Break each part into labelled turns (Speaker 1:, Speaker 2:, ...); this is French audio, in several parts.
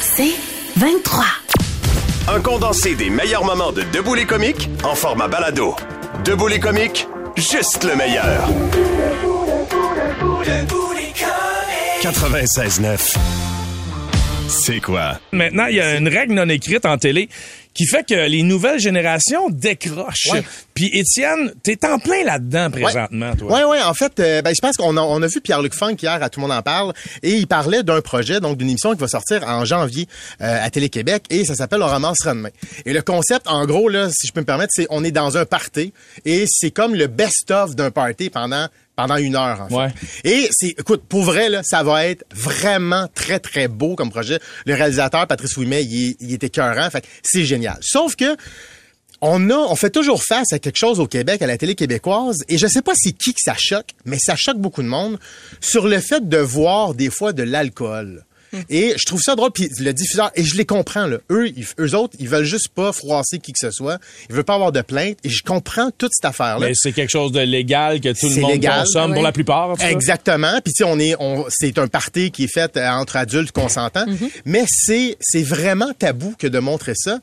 Speaker 1: C'est 23.
Speaker 2: Un condensé des meilleurs moments de Debout les comiques en format balado. Debout les comiques, juste le meilleur. 96.9. C'est quoi?
Speaker 3: Maintenant, il y a une règle non écrite en télé qui fait que les nouvelles générations décrochent.
Speaker 4: Ouais.
Speaker 3: Puis Étienne, t'es en plein là-dedans présentement, toi.
Speaker 4: Oui, oui, en fait, euh, ben, je pense qu'on a, on a vu Pierre-Luc Funk hier à Tout le monde en parle et il parlait d'un projet, donc d'une émission qui va sortir en janvier euh, à Télé-Québec et ça s'appelle On ramasse demain. Et le concept, en gros, là, si je peux me permettre, c'est on est dans un party et c'est comme le best-of d'un party pendant pendant une heure, en fait.
Speaker 3: Ouais.
Speaker 4: Et c'est, écoute, pour vrai, là, ça va être vraiment très, très beau comme projet. Le réalisateur, Patrice Ouimet, il, il est écœurant. Fait c'est génial. Sauf que, on a, on fait toujours face à quelque chose au Québec, à la télé québécoise, et je sais pas c'est qui que ça choque, mais ça choque beaucoup de monde sur le fait de voir des fois de l'alcool. Et je trouve ça drôle, puis le diffuseur, et je les comprends, là. Eux, ils, eux autres, ils veulent juste pas froisser qui que ce soit. Ils veulent pas avoir de plainte, et je comprends toute cette affaire-là.
Speaker 3: Mais c'est quelque chose de légal que tout le monde
Speaker 4: légal.
Speaker 3: consomme
Speaker 5: Ah
Speaker 3: pour
Speaker 5: ouais.
Speaker 3: la plupart. en tout.
Speaker 4: Exactement. Puis tu sais, on est, on, c'est un party qui est fait euh, entre adultes consentants, mais c'est, c'est vraiment tabou que de montrer ça.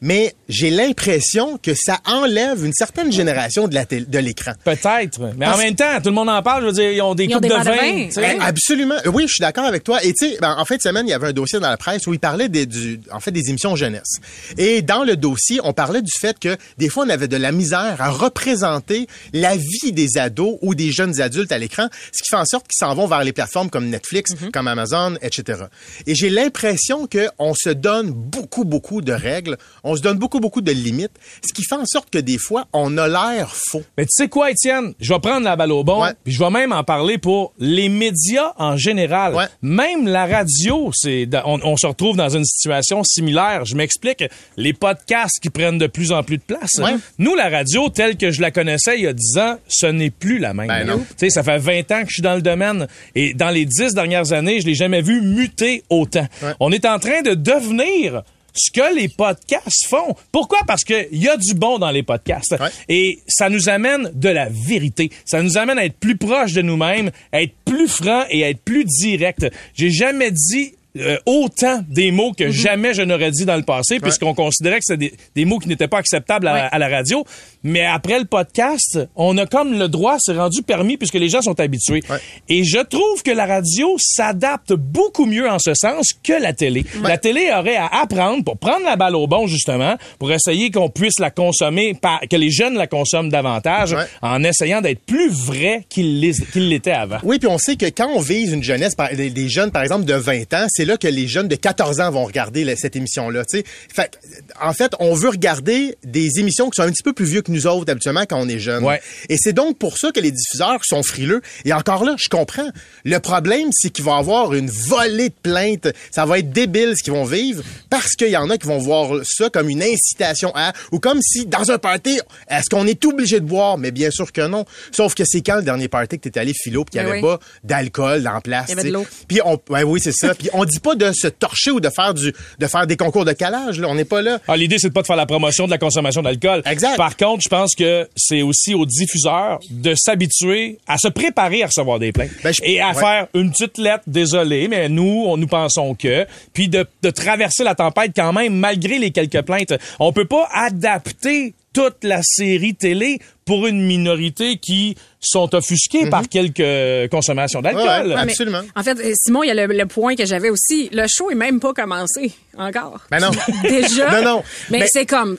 Speaker 4: Mais j'ai l'impression que ça enlève une certaine génération de la télé- de l'écran.
Speaker 3: Peut-être. Mais en même temps, tout le monde en parle. Je veux dire, ils ont des
Speaker 5: Ils ont
Speaker 3: coupes
Speaker 5: des
Speaker 3: de vin.
Speaker 4: Eh, Absolument. Oui, je suis d'accord avec toi. Et tu sais, ben, en fin de semaine, il y avait un dossier dans la presse où il parlait des, du, en fait, des émissions jeunesse. Et dans le dossier, on parlait du fait que des fois, on avait de la misère à représenter la vie des ados ou des jeunes adultes à l'écran, ce qui fait en sorte qu'ils s'en vont vers les plateformes comme Netflix, comme Amazon, etc. Et j'ai l'impression que on se donne beaucoup, beaucoup de règles, on se donne beaucoup, beaucoup de limites, ce qui fait en sorte que des fois, on a l'air faux.
Speaker 3: Mais tu sais quoi, Étienne? Je vais prendre la balle au bon, puis je vais même en parler pour les médias en général.
Speaker 4: Ouais.
Speaker 3: Même la radio, c'est on, on se retrouve dans une situation similaire. Je m'explique. Les podcasts qui prennent de plus en plus de place.
Speaker 4: Ouais.
Speaker 3: Nous, la radio, telle que je la connaissais il y a 10 ans, ce n'est plus la même.
Speaker 4: Ben.
Speaker 3: Tu sais, ça fait 20 ans que je suis dans le domaine et dans les 10 dernières années, je l'ai jamais vu muter autant.
Speaker 4: Ouais.
Speaker 3: On est en train de devenir ce que les podcasts font. Pourquoi? Parce qu'il y a du bon dans les podcasts.
Speaker 4: Ouais.
Speaker 3: Et ça nous amène de la vérité. Ça nous amène à être plus proche de nous-mêmes, à être plus franc et à être plus direct. J'ai jamais dit euh, autant des mots que jamais je n'aurais dit dans le passé, puisqu'on considérait que c'était des, des mots qui n'étaient pas acceptables à,
Speaker 5: Ouais.
Speaker 3: à la radio. Mais après le podcast, on a comme le droit, c'est rendu permis puisque les gens sont habitués.
Speaker 4: Ouais.
Speaker 3: Et je trouve que la radio s'adapte beaucoup mieux en ce sens que la télé. La télé aurait à apprendre pour prendre la balle au bon, justement, pour essayer qu'on puisse la consommer, que les jeunes la consomment davantage,
Speaker 4: Ouais.
Speaker 3: en essayant d'être plus vrai qu'il l'est- qu'il l'était avant.
Speaker 4: Oui, puis on sait que quand on vise une jeunesse, des, jeunes, par exemple, de 20 ans, c'est là que les jeunes de 14 ans vont regarder cette émission-là. en fait, on veut regarder des émissions qui sont un petit peu plus vieux que nous autres, habituellement, quand on est jeune.
Speaker 3: Ouais.
Speaker 4: Et c'est donc pour ça que les diffuseurs sont frileux. Et encore là, je comprends. Le problème, c'est qu'il va y avoir une volée de plaintes. Ça va être débile ce qu'ils vont vivre parce qu'il y en a qui vont voir ça comme une incitation à, ou comme si, dans un party, est-ce qu'on est obligé de boire? Mais bien sûr que non. Sauf que c'est quand le dernier party que t'es allé philo pis qu'il n'y
Speaker 5: Ben
Speaker 4: avait
Speaker 5: oui.
Speaker 4: pas d'alcool en place.
Speaker 5: Il y avait de l'eau.
Speaker 4: Puis on, ouais, oui, c'est ça. Puis on dit pas de se torcher ou de faire du, de faire des concours de calage, là. On n'est pas là.
Speaker 3: Ah, L'idée, c'est de pas de faire la promotion de la consommation d'alcool.
Speaker 4: Exact.
Speaker 3: Par contre, je pense que c'est aussi aux diffuseurs de s'habituer à se préparer à recevoir des plaintes.
Speaker 4: Ben, je-
Speaker 3: et à
Speaker 4: ouais.
Speaker 3: faire une petite lettre, désolé, mais nous, on nous pensons que. Puis de, de traverser la tempête quand même, malgré les quelques plaintes. On peut pas adapter toute la série télé pour une minorité qui sont offusqués par quelques consommations d'alcool.
Speaker 4: Mhm. Ouais, ouais.
Speaker 5: Ouais, mais
Speaker 4: Absolument.
Speaker 5: En fait, Simon, il y a le, le point que j'avais aussi. Le show est même pas commencé encore.
Speaker 4: Ben non.
Speaker 5: Déjà?
Speaker 4: Non, non.
Speaker 5: Mais,
Speaker 4: Mais-
Speaker 5: c'est comme,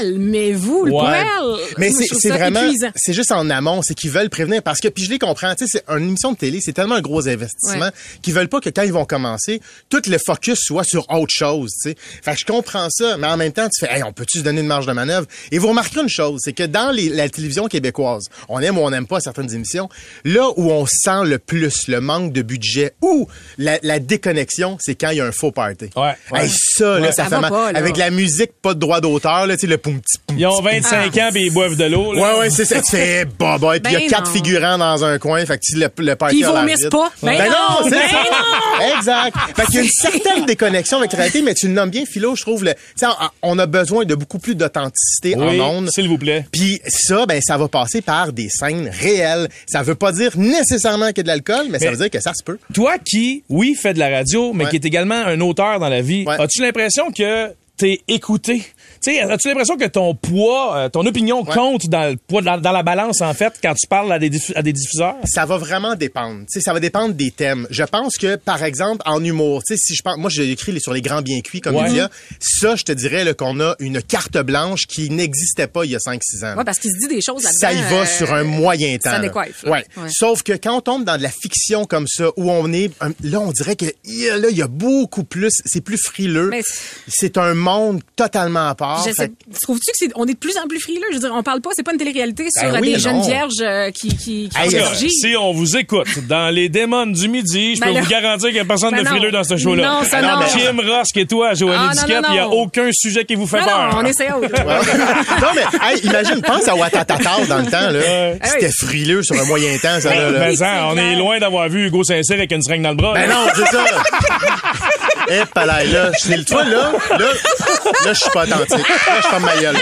Speaker 5: calmez-vous le
Speaker 3: Ouais.
Speaker 5: poil.
Speaker 4: Mais c'est vraiment, c'est juste en amont, c'est qu'ils veulent prévenir parce que puis je les comprends, tu sais, c'est une émission de télé, c'est tellement un gros investissement
Speaker 5: Ouais.
Speaker 4: qu'ils veulent pas que quand ils vont commencer, tout le focus soit sur autre chose, tu sais. Fait que je comprends ça, mais en même temps, tu fais, hey, on peut-tu se donner une marge de manœuvre? Et vous remarquerez une chose, c'est que dans les- la télévision québécoise, on aime ou on n'aime pas certaines émissions, là où on sent le plus le manque de budget ou la, la déconnexion, c'est quand il y a un faux party.
Speaker 3: Ouais.
Speaker 4: Hey, ça, là,
Speaker 3: Ouais.
Speaker 4: ça,
Speaker 5: Ça
Speaker 4: fait mal.
Speaker 5: pas, là.
Speaker 4: Avec la musique, pas de droit d'auteur, là, tu sais, le poum
Speaker 3: Ils ont 25 ans et ils boivent de l'eau. là.
Speaker 4: Ouais, ouais, c'est ça. Tu fais, bah, bah, et puis il y a
Speaker 5: Ben
Speaker 4: quatre
Speaker 5: non.
Speaker 4: figurants dans un coin, fait que tu- le, le party
Speaker 5: ils vomissent pas. Ben non,
Speaker 4: c'est
Speaker 5: ben
Speaker 4: ça. Exact. Fait qu'il y a une certaine déconnexion avec la réalité, mais tu le nommes bien, Philo, je trouve, le, tu sais, on- on a besoin de beaucoup plus d'authenticité
Speaker 3: Oui,
Speaker 4: en ondes.
Speaker 3: s'il vous plaît.
Speaker 4: Puis ça, ben, ça va passer par des scènes réelles. Ça veut pas dire nécessairement qu'il y a de l'alcool, mais, ça veut dire que ça se peut.
Speaker 3: Toi qui, oui, fait de la radio, mais
Speaker 4: Ouais.
Speaker 3: qui est également un auteur dans la vie,
Speaker 4: Ouais.
Speaker 3: as-tu l'impression que t'es écouté? Tu sais, as-tu l'impression que ton poids, euh, ton opinion
Speaker 4: Ouais.
Speaker 3: compte dans, le poids- dans, dans la balance, en fait, quand tu parles à des, diffu- à des diffuseurs?
Speaker 4: Ça va vraiment dépendre. Tu sais, ça va dépendre des thèmes. Je pense que, par exemple, en humour, tu sais, si je pense, moi, j'ai écrit sur les grands bien cuits comme
Speaker 3: Ouais.
Speaker 4: média. Ça, je te dirais là, qu'on a une carte blanche qui n'existait pas il y a 5-6 ans.
Speaker 5: Ouais, parce qu'il se dit des choses là-dedans.
Speaker 4: ça y va
Speaker 5: euh,
Speaker 4: sur un moyen temps.
Speaker 5: Ça
Speaker 4: là.
Speaker 5: décoiffe. là.
Speaker 4: Ouais.
Speaker 5: Ouais.
Speaker 4: Sauf que quand on tombe dans de la fiction comme ça, où on est, là, on dirait que y a- là, il y a beaucoup plus, c'est plus frileux.
Speaker 5: Mais-
Speaker 4: C'est un monde totalement à part. Fait
Speaker 5: trouves-tu que c'est, on est de plus en plus frileux? Je veux dire, on parle pas, c'est pas une télé-réalité sur
Speaker 4: Ben
Speaker 5: euh,
Speaker 4: oui,
Speaker 5: des
Speaker 4: non.
Speaker 5: jeunes vierges euh, qui, qui, qui
Speaker 4: Hey,
Speaker 5: ont
Speaker 4: euh.
Speaker 3: Si on vous écoute dans les démons du midi, je
Speaker 5: Ben
Speaker 3: peux
Speaker 5: là-
Speaker 3: vous garantir qu'il n'y a personne
Speaker 5: Ben
Speaker 3: de
Speaker 5: non.
Speaker 3: frileux dans ce show-là.
Speaker 5: Non, ça
Speaker 4: non.
Speaker 3: Kim Ross et toi, Joanie
Speaker 5: Ah,
Speaker 3: Duquette, il n'y a aucun sujet qui vous fait
Speaker 5: Non,
Speaker 3: peur.
Speaker 5: non, on essaie autre.
Speaker 4: non, mais hey, imagine, pense à Watatata dans le temps. Là.
Speaker 5: Ouais.
Speaker 4: C'était frileux sur un moyen temps, ça. Là, là.
Speaker 3: Mais ça, on est loin d'avoir vu Hugo Saint-Cyr avec une seringue dans le bras.
Speaker 4: Ben non, c'est ça. Eh, palais, là, c'est le toi, là, là, là, je suis pas authentique. Là, je ferme ma gueule.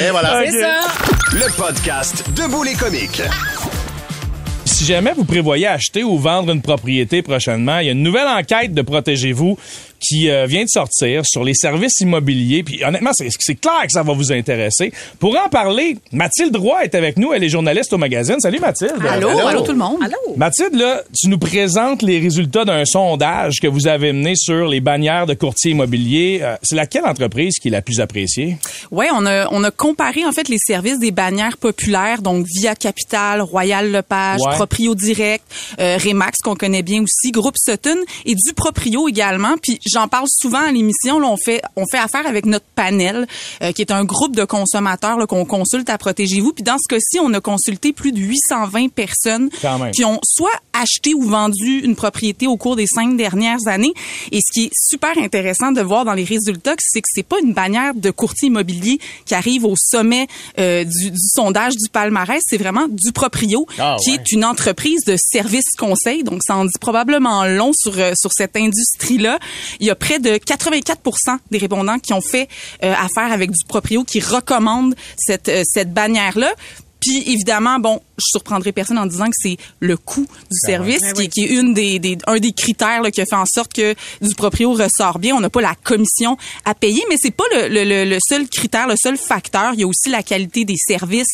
Speaker 4: Et voilà.
Speaker 5: C'est ça.
Speaker 2: Le podcast Debout les comiques.
Speaker 3: Si jamais vous prévoyez acheter ou vendre une propriété prochainement, il y a une nouvelle enquête de Protégez-vous qui euh, vient de sortir sur les services immobiliers. Puis honnêtement, c'est c'est clair que ça va vous intéresser. Pour en parler, Mathilde Roy est avec nous. Elle est journaliste au magazine. Salut Mathilde.
Speaker 1: Allô,
Speaker 4: Allô?
Speaker 1: allô, tout le monde.
Speaker 5: Allô?
Speaker 3: Mathilde, là, tu nous présentes les résultats d'un sondage que vous avez mené sur les bannières de courtiers immobiliers. Euh, c'est laquelle entreprise qui est la plus appréciée?
Speaker 1: Ouais, on a on a comparé en fait les services des bannières populaires, donc Via Capital, Royal Lepage,
Speaker 3: Ouais.
Speaker 1: Proprio Direct, euh, Remax qu'on connaît bien aussi, Groupe Sutton et du Proprio également. Puis j'en parle souvent à l'émission. Là, on fait on fait affaire avec notre panel, euh, qui est un groupe de consommateurs là, qu'on consulte à Protégez-vous. Puis dans ce cas-ci, on a consulté plus de 820 personnes qui ont soit acheté ou vendu une propriété au cours des cinq dernières années. Et ce qui est super intéressant de voir dans les résultats, c'est que c'est pas une bannière de courtier immobilier qui arrive au sommet euh, du, du sondage du palmarès, c'est vraiment du proprio,
Speaker 4: Ah,
Speaker 1: qui
Speaker 4: ouais.
Speaker 1: est une entreprise de services conseil. Donc, ça en dit probablement long sur euh, sur cette industrie-là. Il y a près de 84 des répondants qui ont fait euh, affaire avec du proprio, qui recommandent cette euh, cette bannière-là. Puis évidemment, bon, je surprendrai personne en disant que c'est le coût du service
Speaker 5: Ouais,
Speaker 1: qui,
Speaker 5: oui.
Speaker 1: qui est une des, des un des critères là, qui a fait en sorte que du proprio ressort bien. On n'a pas la commission à payer, mais c'est pas le, le, le- le seul critère, le seul facteur. Il y a aussi la qualité des services,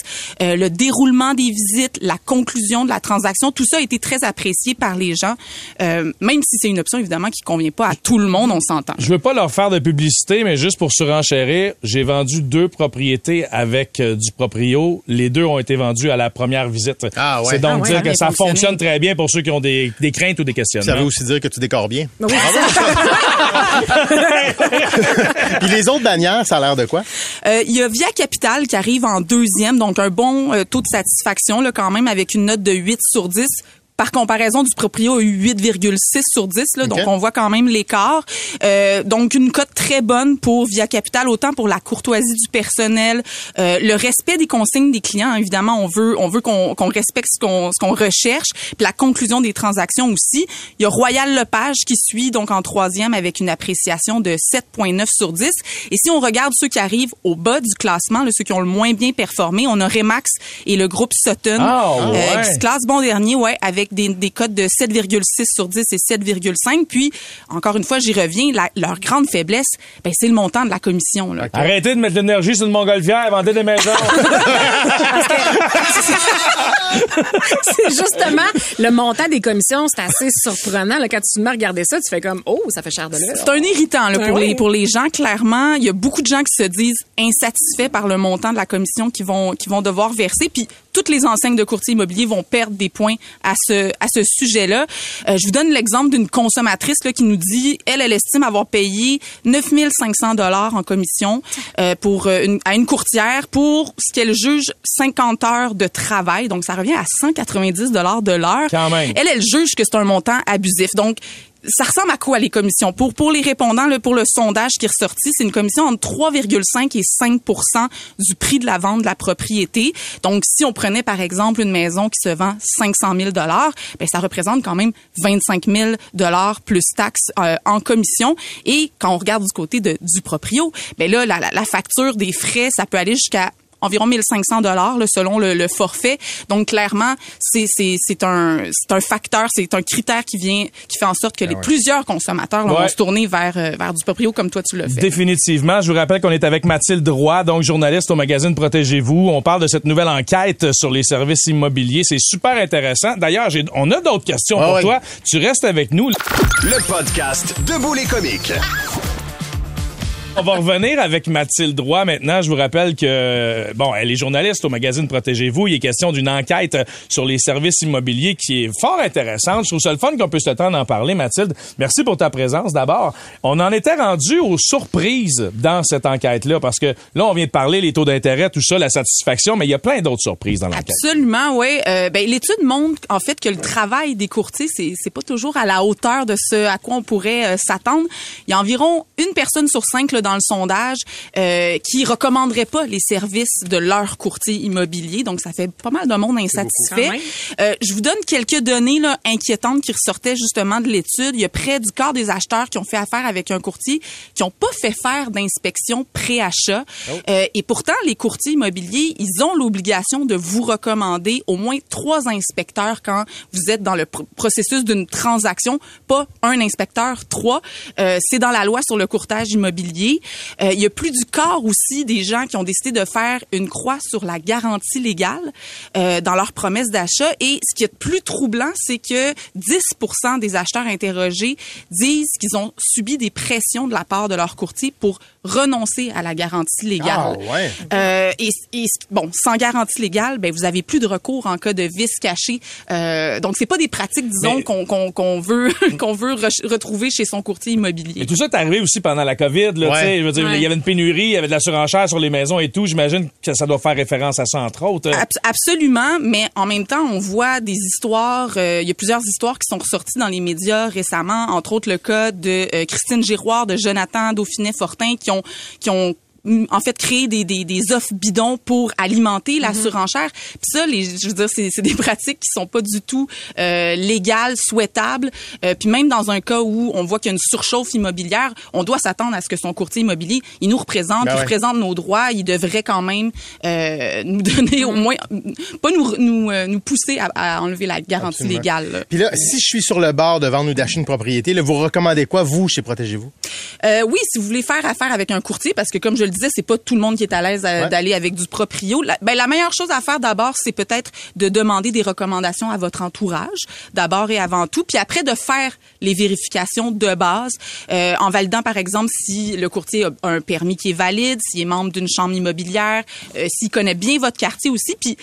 Speaker 1: euh, le déroulement des visites, la conclusion de la transaction. Tout ça a été très apprécié par les gens, euh, même si c'est une option évidemment qui convient pas à tout le monde. On s'entend.
Speaker 3: Je veux pas leur faire de publicité, mais juste pour surenchérir, j'ai vendu deux propriétés avec euh, du proprio. Les deux ont été vendus à la première visite.
Speaker 4: Ah ouais.
Speaker 3: C'est donc
Speaker 1: Ah ouais,
Speaker 3: dire que ça
Speaker 1: fonctionné.
Speaker 3: fonctionne très bien pour ceux qui ont des, des craintes ou des
Speaker 4: Ça veut aussi dire que tu décores bien.
Speaker 5: Ben oui, c'est ça.
Speaker 4: Puis les autres bannières, ça a l'air de quoi?
Speaker 1: Euh, il y a Via Capital qui arrive en deuxième, donc un bon euh, taux de satisfaction là quand même avec une note de 8 sur 10. Par comparaison, du proprio a eu 8,6 sur 10, là, donc on voit quand même l'écart. Euh, donc une cote très bonne pour Via Capital, autant pour la courtoisie du personnel, euh, le respect des consignes des clients. Évidemment, on veut on veut qu'on respecte ce qu'on ce qu'on recherche, puis la conclusion des transactions aussi. Il y a Royal Lepage qui suit donc en troisième avec une appréciation de 7,9 sur 10. Et si on regarde ceux qui arrivent au bas du classement, là, ceux qui ont le moins bien performé, on a Remax et le groupe Sutton
Speaker 3: Ah,
Speaker 1: euh,
Speaker 3: ouais.
Speaker 1: qui se classent bon dernier, ouais, avec des, des cotes de 7,6 sur 10 et 7,5. Puis, encore une fois, j'y reviens, la- leur grande faiblesse, ben, c'est le montant de la commission. Là.
Speaker 3: Arrêtez de mettre l'énergie sur le montgolfière, vendez des maisons.
Speaker 5: c'est justement le montant des commissions, c'est assez surprenant. Là, quand tu te mets à regarder ça, tu fais comme oh, ça fait cher de.
Speaker 1: C'est un irritant là, pour
Speaker 5: oui.
Speaker 1: les pour les gens clairement. Il y a beaucoup de gens qui se disent insatisfaits par le montant de la commission qu'ils vont qu'ils vont devoir verser. Puis toutes les enseignes de courtier immobilier vont perdre des points à ce à ce sujet-là. Euh, je vous donne l'exemple d'une consommatrice là, qui nous dit elle elle estime avoir payé 9500 dollars en commission euh, pour euh, une, à une courtière pour ce qu'elle juge 50 heures de travail. Donc ça revient à 190 dollars de l'heure. Elle, elle juge que c'est un montant abusif. Donc, ça ressemble à quoi les commissions? Pour, pour les répondants, là, pour le sondage qui est ressorti, c'est une commission entre 3,5 et 5% du prix de la vente de la propriété. Donc, si on prenait par exemple une maison qui se vend 500 000 dollars, ben ça représente quand même 25 000 dollars plus taxes euh, en commission. Et quand on regarde du côté du proprio, ben là, la facture des frais, ça peut aller jusqu'à environ 1500 dollars selon le, le, forfait. Donc clairement, c'est un c'est un facteur, c'est un critère qui vient qui fait en sorte que les plusieurs consommateurs là,
Speaker 3: Ouais.
Speaker 1: vont se tourner vers euh, vers du proprio comme toi tu l'as fait.
Speaker 3: Définitivement. Je vous rappelle qu'on est avec Mathilde Roy, donc journaliste au magazine Protégez-vous. On parle de cette nouvelle enquête sur les services immobiliers. C'est super intéressant. D'ailleurs, j'ai- on a d'autres questions
Speaker 4: Ah
Speaker 3: pour toi. Tu restes avec nous.
Speaker 2: Le podcast Debout les comiques.
Speaker 3: On va revenir avec Mathilde Roy maintenant. Je vous rappelle que, bon, elle est journaliste au magazine Protégez-vous. Il est question d'une enquête sur les services immobiliers qui est fort intéressante. Je trouve ça le fun qu'on puisse le temps d'en parler, Mathilde. Merci pour ta présence d'abord. On en était rendu aux surprises dans cette enquête-là parce que là, on vient de parler les taux d'intérêt, tout ça, la satisfaction, mais il y a plein d'autres surprises dans l'enquête.
Speaker 1: Absolument, oui. Euh, ben, l'étude montre en fait que le travail des courtiers, c'est c'est pas toujours à la hauteur de ce à quoi on pourrait euh, s'attendre. Il y a environ une personne sur cinq là, dans le sondage euh, qui recommanderait pas les services de leur courtier immobilier. Donc, ça fait pas mal de monde insatisfait.
Speaker 5: Même.
Speaker 1: Euh, je vous donne quelques données là, inquiétantes qui ressortaient justement de l'étude. Il y a près du quart des acheteurs qui ont fait affaire avec un courtier qui n'ont pas fait faire d'inspection pré-achat. Euh, et pourtant, les courtiers immobiliers, ils ont l'obligation de vous recommander au moins trois inspecteurs quand vous êtes dans le pr- processus d'une transaction, pas un inspecteur, trois. Euh, C'est dans la loi sur le courtage immobilier. Euh, il y a plus du quart aussi des gens qui ont décidé de faire une croix sur la garantie légale euh, dans leur promesse d'achat. Et ce qui est plus troublant, c'est que 10% des acheteurs interrogés disent qu'ils ont subi des pressions de la part de leur courtier pour renoncer à la garantie légale.
Speaker 4: Ah, ouais.
Speaker 1: Euh, et, et, bon, sans garantie légale, ben vous avez plus de recours en cas de vice caché. Euh, donc c'est pas des pratiques, disons,
Speaker 3: Mais-
Speaker 1: qu'on qu'on qu'on veut qu'on veut re- retrouver chez son courtier immobilier.
Speaker 3: Et tout ça est arrivé aussi pendant la COVID. Là,
Speaker 4: Ouais.
Speaker 3: Tu sais, je veux dire,
Speaker 5: Ouais.
Speaker 3: Il y avait une pénurie, il y avait de la surenchère sur les maisons et tout. J'imagine que ça doit faire référence à ça, entre autres.
Speaker 1: Abs- absolument, mais en même temps, on voit des histoires. euh, il y a plusieurs histoires qui sont ressorties dans les médias récemment, entre autres le cas de euh, Christine Giroir, de Jonathan Dauphinet-Fortin, qui ont qui ont en fait créé des, des, des offres bidons pour alimenter la surenchère. Puis ça, les, je veux dire, c'est c'est des pratiques qui sont pas du tout euh, légales, souhaitables. Euh, puis même dans un cas où on voit qu'il y a une surchauffe immobilière, on doit s'attendre à ce que son courtier immobilier, il nous représente,
Speaker 4: Ben
Speaker 1: il
Speaker 4: ouais.
Speaker 1: représente nos droits, il devrait quand même euh, nous donner au moins, pas nous nous euh, nous pousser à, à enlever la garantie
Speaker 4: Absolument.
Speaker 1: légale. là.
Speaker 4: Puis là, si je suis sur le bord de vendre ou d'acheter une propriété, là, vous recommandez quoi, vous, chez Protégez-vous?
Speaker 1: Euh, oui, si vous voulez faire affaire avec un courtier, parce que comme je le disais, c'est pas tout le monde qui est à l'aise euh,
Speaker 4: Ouais.
Speaker 1: d'aller avec du proprio. La, ben, la meilleure chose à faire d'abord, c'est peut-être de demander des recommandations à votre entourage, d'abord et avant tout, puis après de faire les vérifications de base, euh, en validant par exemple si le courtier a un permis qui est valide, s'il est membre d'une chambre immobilière, euh, s'il connaît bien votre quartier aussi, puis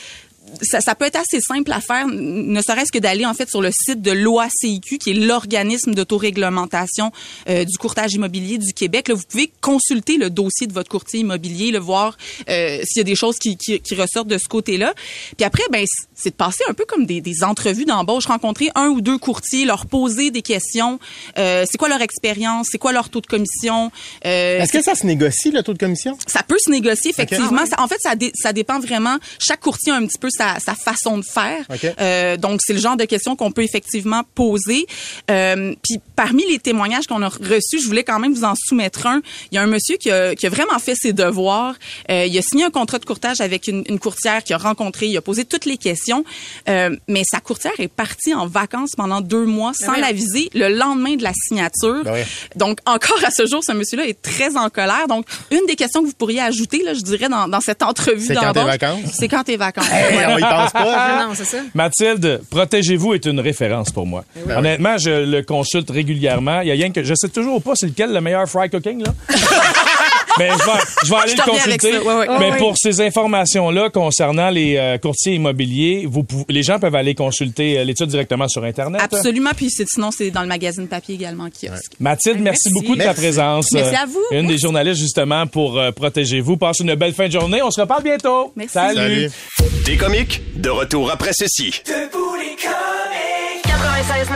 Speaker 1: ça, ça peut être assez simple à faire, ne serait-ce que d'aller en fait sur le site de l'OACIQ, qui est l'organisme d'autoréglementation euh, du courtage immobilier du Québec. Là, vous pouvez consulter le dossier de votre courtier immobilier, le voir euh, s'il y a des choses qui, qui, qui ressortent de ce côté-là. Puis après, ben c'est de passer un peu comme des, des entrevues d'embauche, rencontrer un ou deux courtiers, leur poser des questions. Euh, c'est quoi leur expérience, c'est quoi leur taux de commission? Euh,
Speaker 4: Est-ce que ça se négocie, le taux de commission?
Speaker 1: ça peut se négocier effectivement.
Speaker 5: Ah ouais.
Speaker 1: Ça- en fait, ça, dé- ça dépend vraiment. Chaque courtier a un petit peu sa, sa façon de faire. Euh, donc, c'est le genre de questions qu'on peut effectivement poser. Euh, Puis, parmi les témoignages qu'on a reçus, je voulais quand même vous en soumettre un. Il y a un monsieur qui a, qui a vraiment fait ses devoirs. Euh, il a signé un contrat de courtage avec une, une courtière qu'il a rencontrée. Il a posé toutes les questions. Euh, mais sa courtière est partie en vacances pendant deux mois sans
Speaker 5: ouais.
Speaker 1: l'aviser le lendemain de la signature.
Speaker 4: Ben ouais.
Speaker 1: Donc, encore à ce jour, ce monsieur-là est très en colère. Donc, une des questions que vous pourriez ajouter, là, je dirais, dans, dans cette entrevue
Speaker 4: C'est quand tes vacances?
Speaker 1: C'est quand tes vacances.
Speaker 4: Hey, on y pense pas.
Speaker 5: Non, c'est ça.
Speaker 3: Mathilde, Protégez-vous est une référence pour moi.
Speaker 4: oui.
Speaker 3: Honnêtement, je le consulte régulièrement. Il y a rien que je sais toujours pas c'est lequel le meilleur fry cooking là. Mais je vais, je vais aller
Speaker 1: Je
Speaker 3: le consulter.
Speaker 1: ça. Ouais, ouais.
Speaker 3: Mais
Speaker 5: Oh, oui.
Speaker 3: pour ces informations-là concernant les euh, courtiers immobiliers, vous pouvez- les gens peuvent aller consulter euh, l'étude directement sur Internet.
Speaker 1: Absolument. Puis sinon, c'est dans le magazine papier également qui kiosque.
Speaker 3: Mathilde, merci,
Speaker 1: Merci.
Speaker 3: beaucoup de ta présence.
Speaker 1: Merci
Speaker 3: Euh,
Speaker 1: à vous.
Speaker 3: Une des journalistes justement pour euh, Protégez-vous. Passez une belle fin de journée. On se reparle bientôt.
Speaker 1: Merci.
Speaker 4: Salut.
Speaker 2: Des comiques, de retour après ceci.
Speaker 6: 96.9,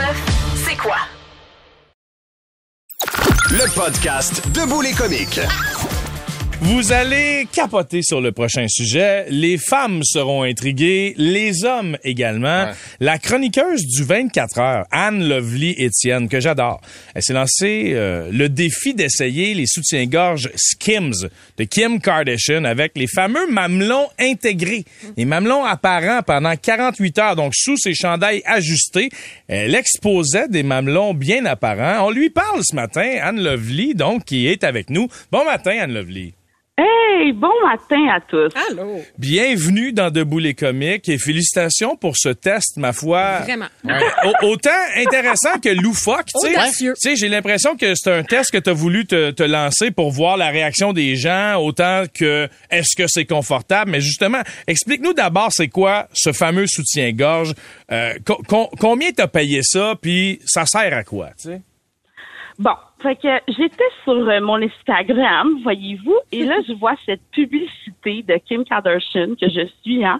Speaker 6: c'est quoi?
Speaker 2: Le podcast Debout les comiques.
Speaker 3: Vous allez capoter sur le prochain sujet. Les femmes seront intriguées, les hommes également. La chroniqueuse du 24 heures, Anne Lovely Étienne, que j'adore, elle s'est lancée euh, le défi d'essayer les soutiens-gorge Skims de Kim Kardashian avec les fameux mamelons intégrés. Les mamelons apparents pendant 48 heures, donc sous ses chandails ajustés. Elle exposait des mamelons bien apparents. On lui parle ce matin, Anne Lovely, donc, qui est avec nous. Bon matin, Anne Lovely.
Speaker 7: Hey, bon matin à tous.
Speaker 5: Allô?
Speaker 3: Bienvenue dans Debout les comiques et félicitations pour ce test, ma foi.
Speaker 5: Vraiment.
Speaker 3: Au- autant intéressant que loufoque, tu sais.
Speaker 5: Audacieux.
Speaker 3: Tu sais, j'ai l'impression que c'est un test que tu as voulu te, te lancer pour voir la réaction des gens, autant que est-ce que c'est confortable. Mais justement, explique-nous d'abord c'est quoi ce fameux soutien-gorge? Euh, co- co- combien t'as payé ça, puis ça sert à quoi, tu sais?
Speaker 7: Bon, fait que j'étais sur euh, mon Instagram, voyez-vous, et là je vois cette publicité de Kim Kardashian que je suis, hein,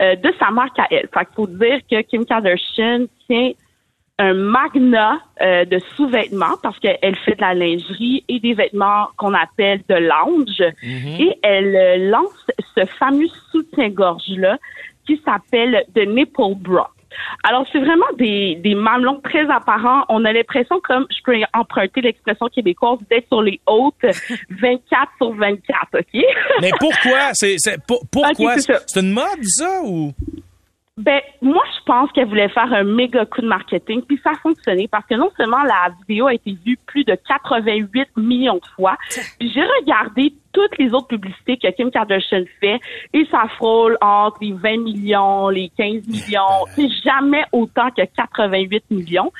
Speaker 7: euh, de sa marque à elle. Fait qu'il faut dire que Kim Kardashian tient un magna euh, de sous-vêtements parce qu'elle fait de la lingerie et des vêtements qu'on appelle de lounge. Et elle euh, lance ce fameux soutien-gorge-là qui s'appelle The Nipple Bra. Alors, c'est vraiment des, des mamelons très apparents. On a l'impression, comme je peux emprunter l'expression québécoise, d'être sur les hautes 24 sur 24, OK?
Speaker 3: Mais pourquoi? C'est, c'est, pour- pourquoi?
Speaker 7: C'est
Speaker 3: une mode, ça, ou?
Speaker 7: Ben, moi, je pense qu'elle voulait faire un méga coup de marketing, puis ça a fonctionné parce que non seulement la vidéo a été vue plus de 88 millions de fois, j'ai regardé toutes les autres publicités que Kim Kardashian fait et ça frôle entre les 20 millions, les 15 millions, c'est jamais autant que 88 millions.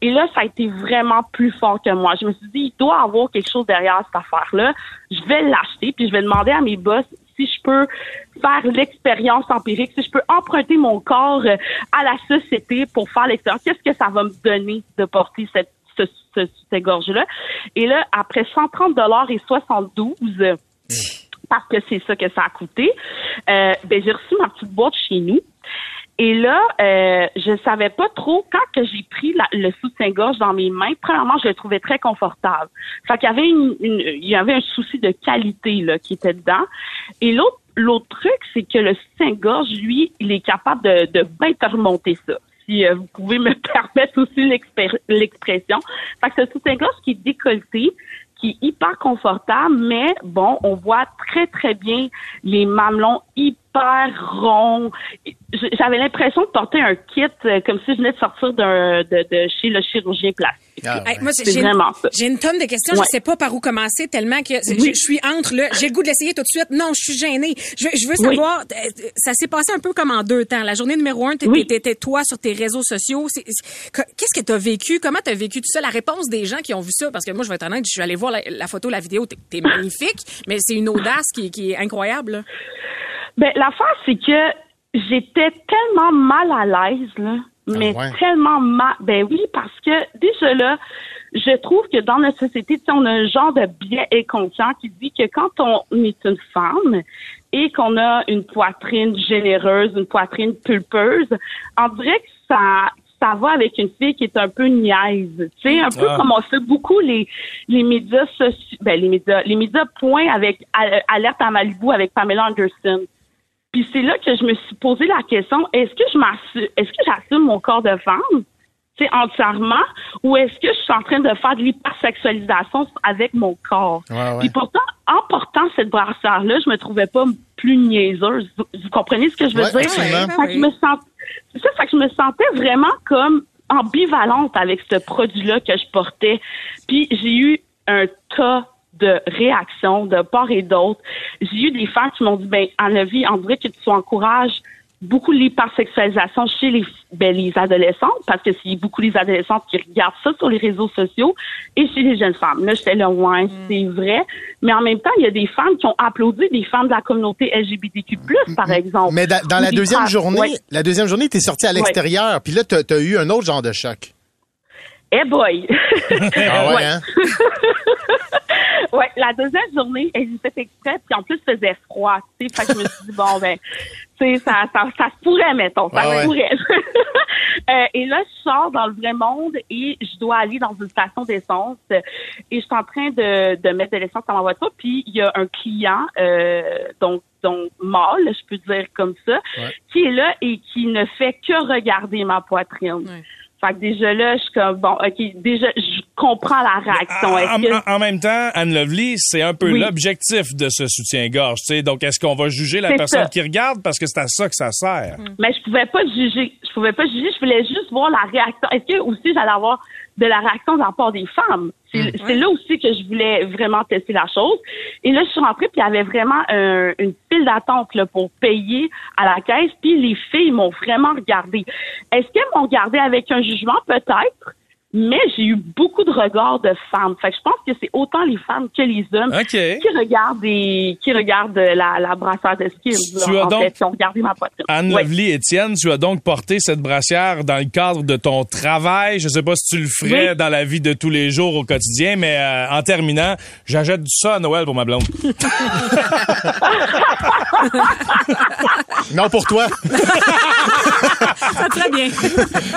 Speaker 7: Et là, ça a été vraiment plus fort que moi. Je me suis dit, il doit y avoir quelque chose derrière cette affaire-là. Je vais l'acheter, puis je vais demander à mes boss si je peux faire l'expérience empirique, si je peux emprunter mon corps euh, à la société pour faire l'expérience, qu'est-ce que ça va me donner de porter cette, ce, ce, cette gorge-là? Et là, après 130 dollars et 72, euh, parce que c'est ça que ça a coûté, euh, ben, j'ai reçu ma petite boîte chez nous. Et là, euh, je savais pas trop quand que j'ai pris le soutien-gorge dans mes mains. Premièrement, je le trouvais très confortable. Fait qu'il y avait une- il y avait un souci de qualité là qui était dedans. Et l'autre l'autre truc, c'est que le soutien-gorge, lui, il est capable de, de bien te remonter ça. Si euh, vous pouvez me permettre aussi l'expression. Fait que ce soutien-gorge qui est décolleté, qui est hyper confortable, mais bon, on voit très très bien les mamelons hyper ronds. J- J'avais l'impression de porter un kit euh, comme si je venais de sortir d'un- de, de chez le chirurgien plastique.
Speaker 4: Ah,
Speaker 5: Hey, moi,
Speaker 7: C'est
Speaker 5: j'ai une-
Speaker 7: vraiment ça.
Speaker 5: J'ai une tonne de questions.
Speaker 7: Ouais.
Speaker 5: Je sais pas par où commencer tellement que je, je suis entre le. J'ai le goût de l'essayer tout de suite. Non, je suis gênée. Je, je veux savoir. euh, Ça s'est passé un peu comme en deux temps. La journée numéro un, t'étais
Speaker 7: Oui.
Speaker 5: t'étais toi sur tes réseaux sociaux. C'est- Qu'est-ce que t'as vécu? Comment t'as vécu tout ça? La réponse des gens qui ont vu ça, parce que moi, je vais être honnête, je suis allée voir la, la photo, la vidéo. T'es t'es magnifique, mais c'est une audace qui, qui est incroyable. là.
Speaker 7: Ben, l'affaire, c'est que j'étais tellement mal à l'aise, là. Mais
Speaker 4: ouais?
Speaker 7: tellement mal. Ben oui, parce que déjà là, je trouve que dans notre société, tu sais, on a un genre de biais inconscient qui dit que quand on est une femme et qu'on a une poitrine généreuse, une poitrine pulpeuse, on dirait que ça ça va avec une fille qui est un peu niaise, tu sais, un peu
Speaker 3: Ah.
Speaker 7: comme on fait beaucoup les les médias sociaux, ben les médias, les médias point avec euh, alerte à Malibu avec Pamela Anderson. Puis c'est là que je me suis posé la question est-ce que je m'assume, est-ce que j'assume mon corps de femme, c'est entièrement, ou est-ce que je suis en train de faire de l'hypersexualisation avec mon corps?
Speaker 4: Ouais, ouais.
Speaker 7: Puis pourtant, en portant cette brassière-là, je me trouvais pas plus niaiseuse. Vous, vous comprenez ce que je veux
Speaker 4: Ouais,
Speaker 7: dire?
Speaker 4: absolument.
Speaker 7: Fait que je me sens, c'est ça, fait que je me sentais vraiment comme ambivalente avec ce produit-là que je portais. Puis j'ai eu un tas de réactions de part et d'autre. J'ai eu des femmes qui m'ont dit, ben, en la vie, on dirait que tu encourages beaucoup l'hypersexualisation chez les, ben, les adolescentes, parce que c'est beaucoup les adolescentes qui regardent ça sur les réseaux sociaux, et chez les jeunes femmes. Là, j'étais là, ouais, c'est vrai. Mais en même temps, il y a des femmes qui ont applaudi des femmes de la communauté LGBTQ+, par exemple.
Speaker 4: Mais da- dans la deuxième
Speaker 7: femmes-
Speaker 4: journée,
Speaker 7: Ouais.
Speaker 4: la deuxième journée, t'es sorti à l'extérieur, puis là, t'as as eu un autre genre de choc.
Speaker 7: Eh boy!
Speaker 4: Ah ouais,
Speaker 7: Ouais.
Speaker 4: hein?
Speaker 7: ouais, la deuxième journée, elle j'ai fait exprès, puis en plus, il faisait froid, tu sais. Fait que je me suis dit, bon, ben, tu sais, ça, ça, ça se pourrait, mettons, ça
Speaker 4: Ah ouais.
Speaker 7: se pourrait. Euh, et là, je sors dans le vrai monde et je dois aller dans une station d'essence. Et je suis en train de, de mettre de l'essence dans ma voiture, puis il y a un client, euh, donc, donc mâle, je peux dire comme ça,
Speaker 4: Ouais.
Speaker 7: qui est là et qui ne fait que regarder ma poitrine.
Speaker 5: Ouais.
Speaker 7: Fait que déjà là, je suis comme, bon, OK, déjà, je comprends la réaction.
Speaker 3: En,
Speaker 7: Est-ce que-
Speaker 3: en- en même temps, Anne Lovely, c'est un peu
Speaker 7: Oui.
Speaker 3: l'objectif de ce soutien-gorge. tu sais. Donc, est-ce qu'on va juger la personne
Speaker 7: ça.
Speaker 3: qui regarde? Parce que c'est à ça que ça sert?
Speaker 7: Mais je pouvais pas juger. Je pouvais pas juger. Je voulais juste voir la réaction. Est-ce que aussi j'allais avoir de la réaction de la part des femmes? C'est c'est là aussi que je voulais vraiment tester la chose. Et là, je suis rentrée puis il y avait vraiment un- une file d'attente là, pour payer à la caisse. Puis les filles m'ont vraiment regardé. Est-ce qu'elles m'ont regardé avec un jugement? Peut-être. Mais j'ai eu beaucoup de regards de femmes. Fait que je pense que c'est autant les femmes que les hommes qui regardent des, qui regardent la, la brasseur de ski.
Speaker 3: Tu as
Speaker 7: en
Speaker 3: donc-
Speaker 7: fait, qui ont regardé ma poitrine.
Speaker 3: Anne
Speaker 7: Ouais.
Speaker 3: Lovely Étienne, tu as donc porté cette brassière dans le cadre de ton travail. Je sais pas si tu le ferais
Speaker 7: Oui.
Speaker 3: dans la vie de tous les jours au quotidien, mais euh, en terminant, j'achète du ça à Noël pour ma blonde. tu
Speaker 4: Non, pour toi.
Speaker 5: Ça très bien.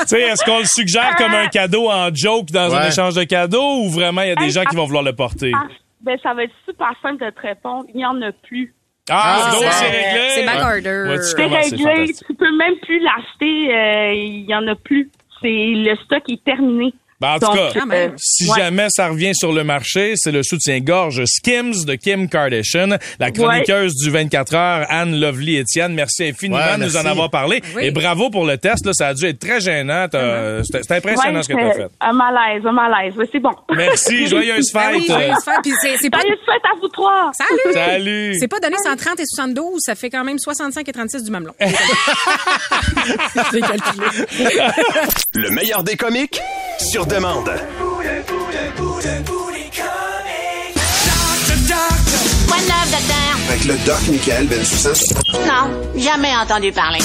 Speaker 3: sais, est-ce qu'on le suggère comme un cadeau en joke dans un échange de cadeaux ou vraiment il y a des
Speaker 7: Hey,
Speaker 3: gens qui
Speaker 7: ah,
Speaker 3: vont vouloir le porter?
Speaker 7: Ah, ben, ça va être super simple de te répondre. Il n'y en a plus.
Speaker 3: Ah,
Speaker 4: Ah,
Speaker 3: donc
Speaker 4: c'est
Speaker 3: réglé.
Speaker 5: C'est back
Speaker 3: Ouais.
Speaker 5: order.
Speaker 3: Ouais, tu
Speaker 7: C'est réglé. Tu peux même plus l'acheter. euh, Il n'y en a plus. C'est le stock est terminé.
Speaker 3: Ben, en tout
Speaker 7: Donc,
Speaker 3: cas,
Speaker 5: même.
Speaker 3: si
Speaker 7: ouais.
Speaker 3: jamais ça revient sur le marché, c'est le soutien-gorge Skims de Kim Kardashian, la chroniqueuse du 24 heures, Anne Lovely Étienne. Merci infiniment
Speaker 4: Ouais,
Speaker 3: de nous en avoir parlé.
Speaker 5: Oui.
Speaker 3: Et bravo pour le test. Là, ça a dû être très gênant. C'était impressionnant
Speaker 7: Ouais,
Speaker 3: ce que tu as fait.
Speaker 7: Un malaise, un malaise. C'est bon.
Speaker 3: Merci. Joyeuse
Speaker 5: Ben oui, joyeuse fête. Puis c'est- c'est pas...
Speaker 7: Salut, fête à vous trois.
Speaker 5: Salut!
Speaker 3: Salut.
Speaker 5: C'est pas donné 130 et 72, ça fait quand même 65 et 36 du mamelon. J'ai calculé.
Speaker 2: Le meilleur des comiques sur demande.
Speaker 8: Avec le doc Michael Bensoussan.
Speaker 9: Non, jamais entendu parler.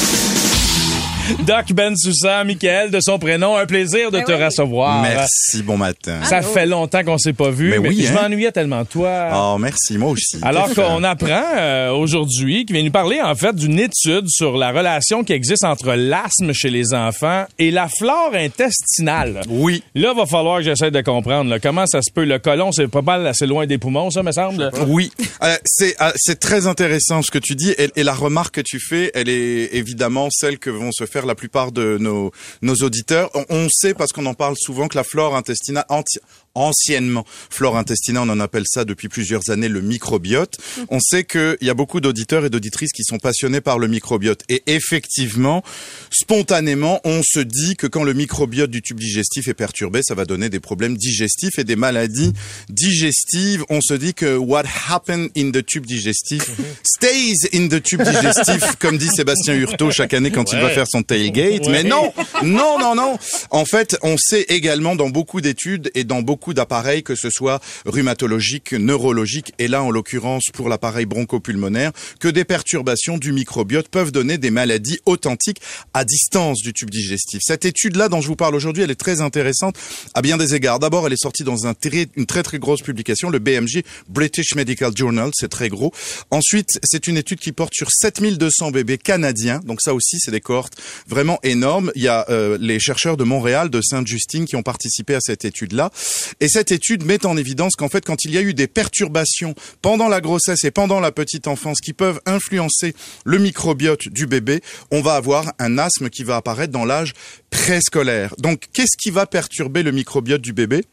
Speaker 3: Doc Ben Sousa, Michael, de son prénom, un plaisir de
Speaker 5: Ben
Speaker 3: te
Speaker 5: oui.
Speaker 3: recevoir.
Speaker 8: Merci, bon matin.
Speaker 3: Ça fait longtemps qu'on s'est pas vu, mais,
Speaker 8: Mais oui,
Speaker 3: je
Speaker 8: hein?
Speaker 3: m'ennuyais tellement toi.
Speaker 8: Oh, merci, moi aussi.
Speaker 3: Alors qu'on apprend euh, aujourd'hui, qui vient nous parler en fait d'une étude sur la relation qui existe entre l'asthme chez les enfants et la flore intestinale.
Speaker 8: Oui.
Speaker 3: Là, va falloir que j'essaie de comprendre là, comment ça se peut. Le colon, c'est pas mal assez loin des poumons, ça me semble?
Speaker 8: Oui, Euh, c'est euh, c'est très intéressant ce que tu dis et, et la remarque que tu fais, elle est évidemment celle que vont se faire la plupart de nos auditeurs. On, sait parce qu'on en parle souvent que la flore intestinale anti- anciennement flore intestinale, on en appelle ça depuis plusieurs années le microbiote. On sait qu'il y a beaucoup d'auditeurs et d'auditrices qui sont passionnés par le microbiote et effectivement, spontanément, on se dit que quand le microbiote du tube digestif est perturbé, ça va donner des problèmes digestifs et des maladies digestives. On se dit que what happened in the tube digestif stays in the tube digestif, comme dit Sébastien Hurtaud chaque année quand il va faire son tailgate. Mais non, non, non, non. En fait, on sait également dans beaucoup d'études et dans beaucoup d'appareils, que ce soit rhumatologique, neurologique, et là en l'occurrence pour l'appareil bronchopulmonaire, que des perturbations du microbiote peuvent donner des maladies authentiques à distance du tube digestif. Cette étude-là dont je vous parle aujourd'hui, elle est très intéressante à bien des égards. D'abord, elle est sortie dans un très- une très très grosse publication, le BMJ, British Medical Journal, c'est très gros. Ensuite, c'est une étude qui porte sur 7200 bébés canadiens, donc ça aussi c'est des cohortes vraiment énormes. Il y a euh, les chercheurs de Montréal, de Sainte-Justine qui ont participé à cette étude-là. Et cette étude met en évidence qu'en fait, quand il y a eu des perturbations pendant la grossesse et pendant la petite enfance qui peuvent influencer le microbiote du bébé, on va avoir un asthme qui va apparaître dans l'âge préscolaire. Donc, qu'est-ce qui va perturber le microbiote du bébé?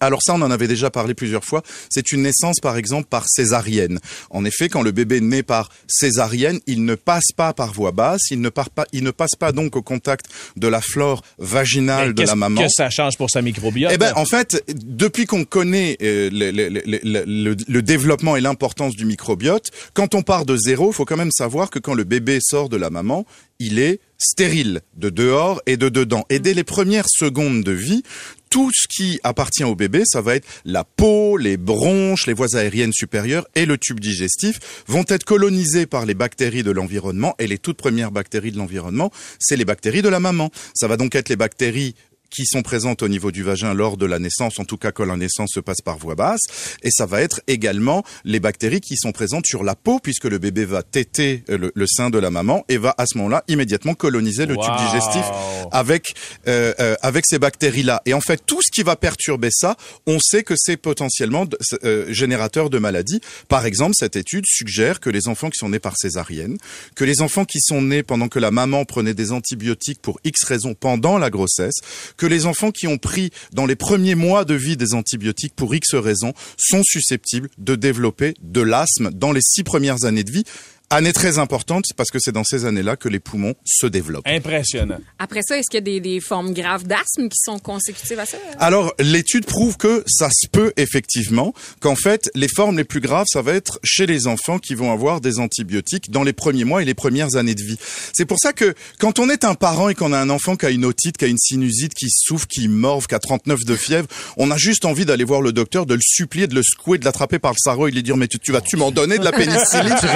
Speaker 8: Alors ça, on en avait déjà parlé plusieurs fois. C'est une naissance, par exemple, par césarienne. En effet, quand le bébé naît par césarienne, il ne passe pas par voie basse, il ne, part pas, il ne passe pas donc au contact de la flore vaginale
Speaker 3: Mais
Speaker 8: de
Speaker 3: qu'est-ce
Speaker 8: la maman.
Speaker 3: que ça change pour sa microbiote?
Speaker 8: Eh ben, en fait, depuis qu'on connaît euh, le, le- le- le- développement et l'importance du microbiote, quand on part de zéro, il faut quand même savoir que quand le bébé sort de la maman, il est stérile de dehors et de dedans. Et dès les premières secondes de vie, tout ce qui appartient au bébé, ça va être la peau, les bronches, les voies aériennes supérieures et le tube digestif vont être colonisés par les bactéries de l'environnement et les toutes premières bactéries de l'environnement, c'est les bactéries de la maman. Ça va donc être les bactéries qui sont présentes au niveau du vagin lors de la naissance, en tout cas quand la naissance se passe par voie basse, et ça va être également les bactéries qui sont présentes sur la peau, puisque le bébé va téter euh, le, le sein de la maman et va à ce moment-là immédiatement coloniser le tube digestif avec euh, euh, avec ces bactéries-là. Et en fait, tout ce qui va perturber ça, on sait que c'est potentiellement euh, générateur de maladies. Par exemple, cette étude suggère que les enfants qui sont nés par césarienne, que les enfants qui sont nés pendant que la maman prenait des antibiotiques pour X raisons pendant la grossesse, que les enfants qui ont pris dans les premiers mois de vie des antibiotiques pour X raisons sont susceptibles de développer de l'asthme dans les six premières années de vie. Année très importante parce que c'est dans ces années-là que les poumons se développent.
Speaker 3: Impressionnant.
Speaker 5: Après ça, est-ce qu'il y a des, des formes graves d'asthme qui sont consécutives à ça?
Speaker 8: Alors, l'étude prouve que ça se peut effectivement, qu'en fait, les formes les plus graves, ça va être chez les enfants qui vont avoir des antibiotiques dans les premiers mois et les premières années de vie. C'est pour ça que quand on est un parent et qu'on a un enfant qui a une otite, qui a une sinusite, qui souffre, qui morve, qui a 39 de fièvre, on a juste envie d'aller voir le docteur, de le supplier, de le secouer, de l'attraper par le sarrau et de lui dire, mais tu, tu vas-tu m'en donner de la pénicilline?
Speaker 4: Tu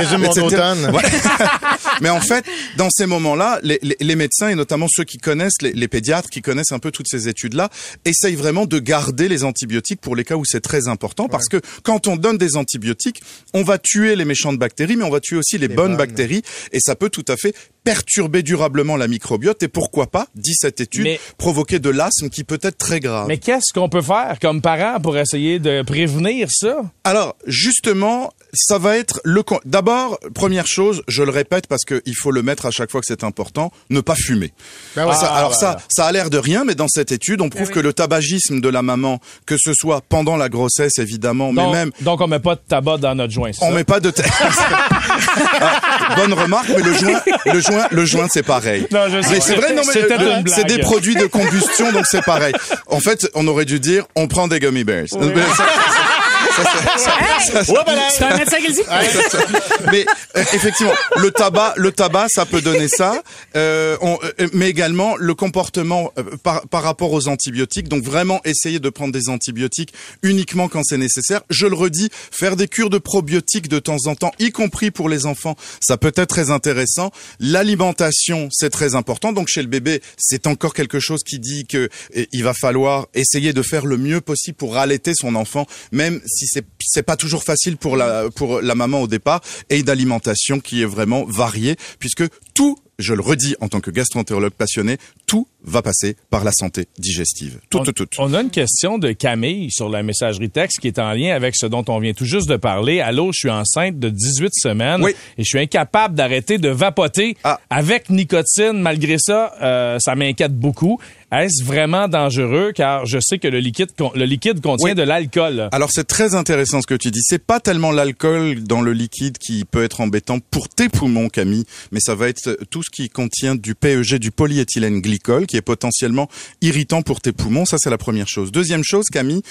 Speaker 8: etc. Ouais. Mais en fait, dans ces moments-là, les, les- les médecins et notamment ceux qui connaissent, les, les pédiatres qui connaissent un peu toutes ces études-là, essayent vraiment de garder les antibiotiques pour les cas où c'est très important parce que quand on donne des antibiotiques, on va tuer les méchantes bactéries, mais on va tuer aussi les, bonnes,
Speaker 4: bonnes.
Speaker 8: bactéries et ça peut tout à fait perturber durablement la microbiote et pourquoi pas, dit cette étude,
Speaker 3: Mais-
Speaker 8: provoquer de l'asthme qui peut être très grave.
Speaker 3: Mais qu'est-ce qu'on peut faire comme parent pour essayer de prévenir ça?
Speaker 8: Alors, justement, ça va être le... con- D'abord, première chose, je le répète parce qu'il faut le mettre à chaque fois que c'est important, ne pas fumer.
Speaker 4: Ben ouais.
Speaker 8: Ça-
Speaker 4: Ah,
Speaker 8: alors
Speaker 4: bah,
Speaker 8: ça, ça a l'air de rien, mais dans cette étude, on prouve que le tabagisme de la maman, que ce soit pendant la grossesse évidemment,
Speaker 3: Donc,
Speaker 8: mais même
Speaker 3: donc on met pas de tabac dans notre joint,
Speaker 8: on
Speaker 3: ça?
Speaker 8: met pas de Ah, Bonne remarque, mais le joint, le joint, le joint, c'est pareil.
Speaker 3: Non, je sais.
Speaker 8: Mais c'est vrai, non, mais le- c'est des produits de combustion, donc c'est pareil. En fait, on aurait dû dire, on prend des gummy bears. Mais euh, effectivement, le tabac, le tabac, ça peut donner ça. Euh, on- euh, mais également le comportement euh, par, par rapport aux antibiotiques. Donc vraiment essayer de prendre des antibiotiques uniquement quand c'est nécessaire. Je le redis, faire des cures de probiotiques de temps en temps, y compris pour les enfants, ça peut être très intéressant. L'alimentation, c'est très important. Donc chez le bébé, c'est encore quelque chose qui dit que euh, il va falloir essayer de faire le mieux possible pour allaiter son enfant, même si c'est c'est pas toujours facile pour la pour la maman au départ, et une alimentation qui est vraiment variée, puisque tout je le redis en tant que gastroentérologue passionné, tout va passer par la santé digestive. Tout,
Speaker 3: on,
Speaker 8: tout, tout.
Speaker 3: On a une question de Camille sur la messagerie texte qui est en lien avec ce dont on vient tout juste de parler. Allô, je suis enceinte de 18 semaines
Speaker 8: Oui.
Speaker 3: et je suis incapable d'arrêter de vapoter
Speaker 8: Ah.
Speaker 3: avec nicotine. Malgré ça, euh, ça m'inquiète beaucoup. Est-ce vraiment dangereux? Car je sais que le liquide le liquide contient
Speaker 8: Oui.
Speaker 3: de l'alcool.
Speaker 8: Alors c'est très intéressant ce que tu dis. C'est pas tellement l'alcool dans le liquide qui peut être embêtant pour tes poumons, Camille, mais ça va être tout ce qui contient du PEG, du polyéthylène glycol, qui est potentiellement irritant pour tes poumons. Ça c'est la première chose. Deuxième chose, Camille,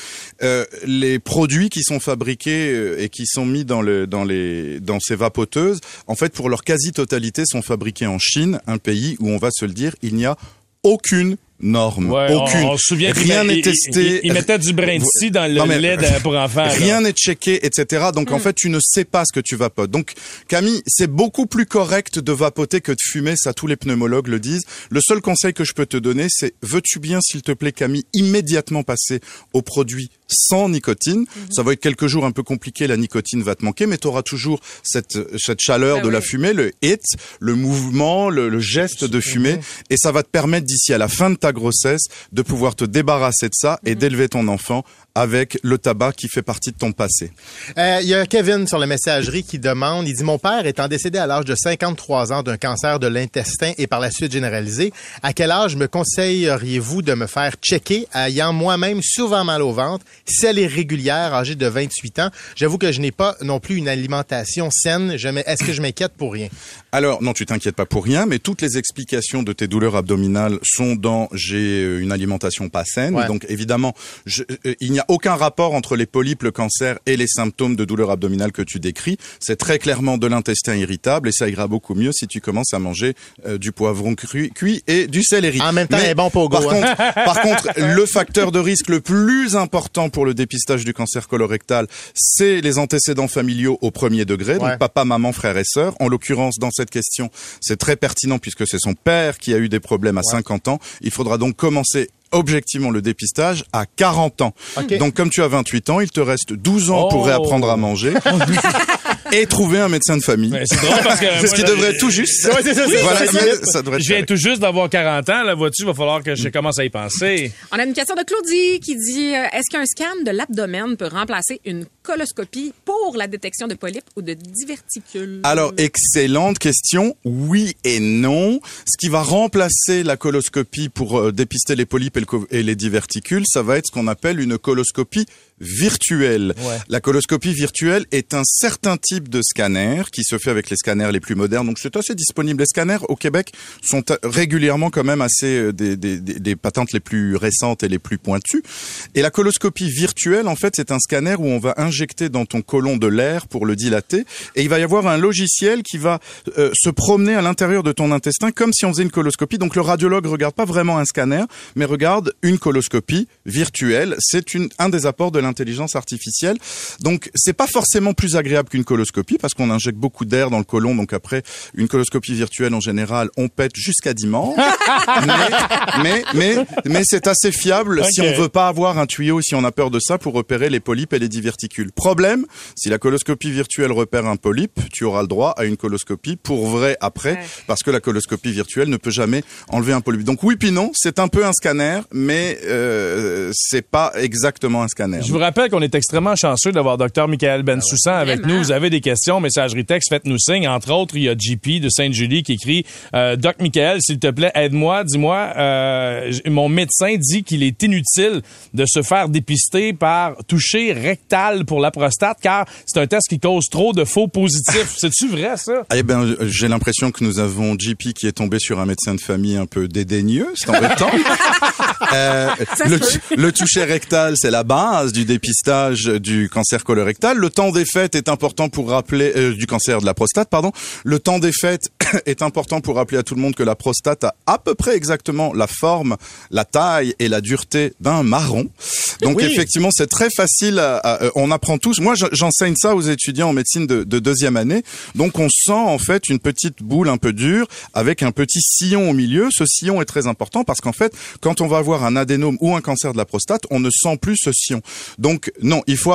Speaker 8: euh, les produits qui sont fabriqués euh, et qui sont mis dans le dans les dans ces vapoteuses, en fait pour leur quasi-totalité sont fabriqués en Chine, un pays où on va se le dire, il n'y a aucune norme,
Speaker 3: Ouais,
Speaker 8: aucune.
Speaker 3: On, se souvient qu'il
Speaker 8: Rien n'est testé.
Speaker 3: Il, il mettait du brin de scie dans le
Speaker 8: Non, mais-
Speaker 3: lait pour enfants.
Speaker 8: Rien n'est checké, etc. Donc en fait, tu ne sais pas ce que tu vapotes. Donc Camille, c'est beaucoup plus correct de vapoter que de fumer, ça tous les pneumologues le disent. Le seul conseil que je peux te donner, c'est veux-tu bien, s'il te plaît, Camille, immédiatement passer aux produits sans nicotine? Ça va être quelques jours un peu compliqué, la nicotine va te manquer, mais tu auras toujours cette, cette chaleur
Speaker 5: Ah
Speaker 8: de la fumée, le hit, le mouvement, le, le geste de fumer, et ça va te permettre d'ici à la fin de ta grossesse de pouvoir te débarrasser de ça et d'élever ton enfant avec le tabac qui fait partie de ton passé.
Speaker 4: Euh, Il y a Kevin sur la messagerie qui demande, il dit, mon père étant décédé à l'âge de 53 ans d'un cancer de l'intestin et par la suite généralisé, à quel âge me conseilleriez-vous de me faire checker ayant moi-même souvent mal au ventre, si elle est régulière, âgée de 28 ans? J'avoue que je n'ai pas non plus une alimentation saine. Est-ce que je m'inquiète pour rien?
Speaker 8: Alors, non, tu t'inquiètes pas pour rien, mais toutes les explications de tes douleurs abdominales sont dans j'ai euh, une alimentation pas saine.
Speaker 4: Ouais.
Speaker 8: Donc, évidemment, je- euh, il n'y a aucun rapport entre les polypes, le cancer et les symptômes de douleurs abdominales que tu décris. C'est très clairement de l'intestin irritable et ça ira beaucoup mieux si tu commences à manger euh, du poivron cru- cuit et du céleri.
Speaker 4: En même temps,
Speaker 8: Mais
Speaker 4: bon pogo,
Speaker 8: Par
Speaker 4: hein.
Speaker 8: contre, par contre, le facteur de risque le plus important pour le dépistage du cancer colorectal, c'est les antécédents familiaux au premier degré, donc papa, maman, frère et sœur. En l'occurrence, dans cette question, c'est très pertinent puisque c'est son père qui a eu des problèmes à 50 ans. Il faudra donc commencer objectivement le dépistage à 40 ans. Donc comme tu as 28 ans, il te reste 12 ans
Speaker 3: Oh.
Speaker 8: pour réapprendre à manger et trouver un médecin de famille.
Speaker 3: C'est drôle parce que
Speaker 8: C'est ce qui devrait tout juste.
Speaker 4: Ouais, c'est ça, c'est
Speaker 8: Voilà,
Speaker 4: ça.
Speaker 8: ça devrait être
Speaker 3: Je viens tout juste d'avoir 40 ans, là, vois-tu, il va falloir que je commence à y penser.
Speaker 5: On a une question de Claudie qui dit euh, est-ce qu'un scan de l'abdomen peut remplacer une coloscopie pour la détection de polypes ou de diverticules?
Speaker 8: Alors, excellente question. Oui et non. Ce qui va remplacer la coloscopie pour euh, dépister les polypes et, le co- et les diverticules, ça va être ce qu'on appelle une coloscopie virtuelle.
Speaker 3: Ouais.
Speaker 8: La coloscopie virtuelle est un certain type de scanner qui se fait avec les scanners les plus modernes. Donc, c'est assez disponible. Les scanners au Québec sont euh, régulièrement quand même assez euh, des, des, des, patentes les plus récentes et les plus pointues. Et la coloscopie virtuelle, en fait, c'est un scanner où on va injecter dans ton côlon de l'air pour le dilater. Et il va y avoir un logiciel qui va euh, se promener à l'intérieur de ton intestin comme si on faisait une coloscopie. Donc le radiologue regarde pas vraiment un scanner, mais regarde une coloscopie virtuelle. C'est un des apports de l'intelligence artificielle. Donc c'est pas forcément plus agréable qu'une coloscopie parce qu'on injecte beaucoup d'air dans le côlon. Donc après une coloscopie virtuelle en général, on pète jusqu'à dimanche. mais mais mais, mais c'est assez fiable si on veut pas avoir un tuyau si on a peur de ça pour repérer les polypes et les diverticules. Problème, si la coloscopie virtuelle repère un polype, tu auras le droit à une coloscopie pour vrai après,
Speaker 5: Ouais.
Speaker 8: parce que la coloscopie virtuelle ne peut jamais enlever un polype. Donc oui puis non, c'est un peu un scanner, mais euh, c'est pas exactement un scanner.
Speaker 3: Je vous rappelle qu'on est extrêmement chanceux d'avoir Dr. Michael Bensoussan avec
Speaker 5: Vraiment?
Speaker 3: nous. Vous avez des questions, messagerie texte, faites-nous signe. Entre autres, il y a JP de Sainte-Julie qui écrit euh, Doc Michael, s'il te plaît, aide-moi, dis-moi, euh, mon médecin dit qu'il est inutile de se faire dépister par toucher rectal pour la prostate car c'est un test qui cause trop de faux positifs. C'est-tu vrai, ça?
Speaker 8: Eh ben, j'ai l'impression que nous avons JP qui est tombé sur un médecin de famille un peu dédaigneux, c'est embêtant. Euh, le, le toucher rectal, c'est la base du dépistage du cancer colorectal. Le temps des fêtes est important pour rappeler euh, du cancer de la prostate, pardon. Le temps des fêtes est important pour rappeler à tout le monde que la prostate a à peu près exactement la forme, la taille et la dureté d'un marron. Donc
Speaker 4: Oui.
Speaker 8: effectivement, c'est très facile. À, à- euh, on apprend tous. Moi, je- j'enseigne ça aux étudiants en médecine de, de deuxième année. Donc on sent en fait une petite boule un peu dure avec un petit sillon au milieu. Ce sillon est très important parce qu'en fait, quand on va avoir un adénome ou un cancer de la prostate, on ne sent plus ce sillon. Donc non, il faut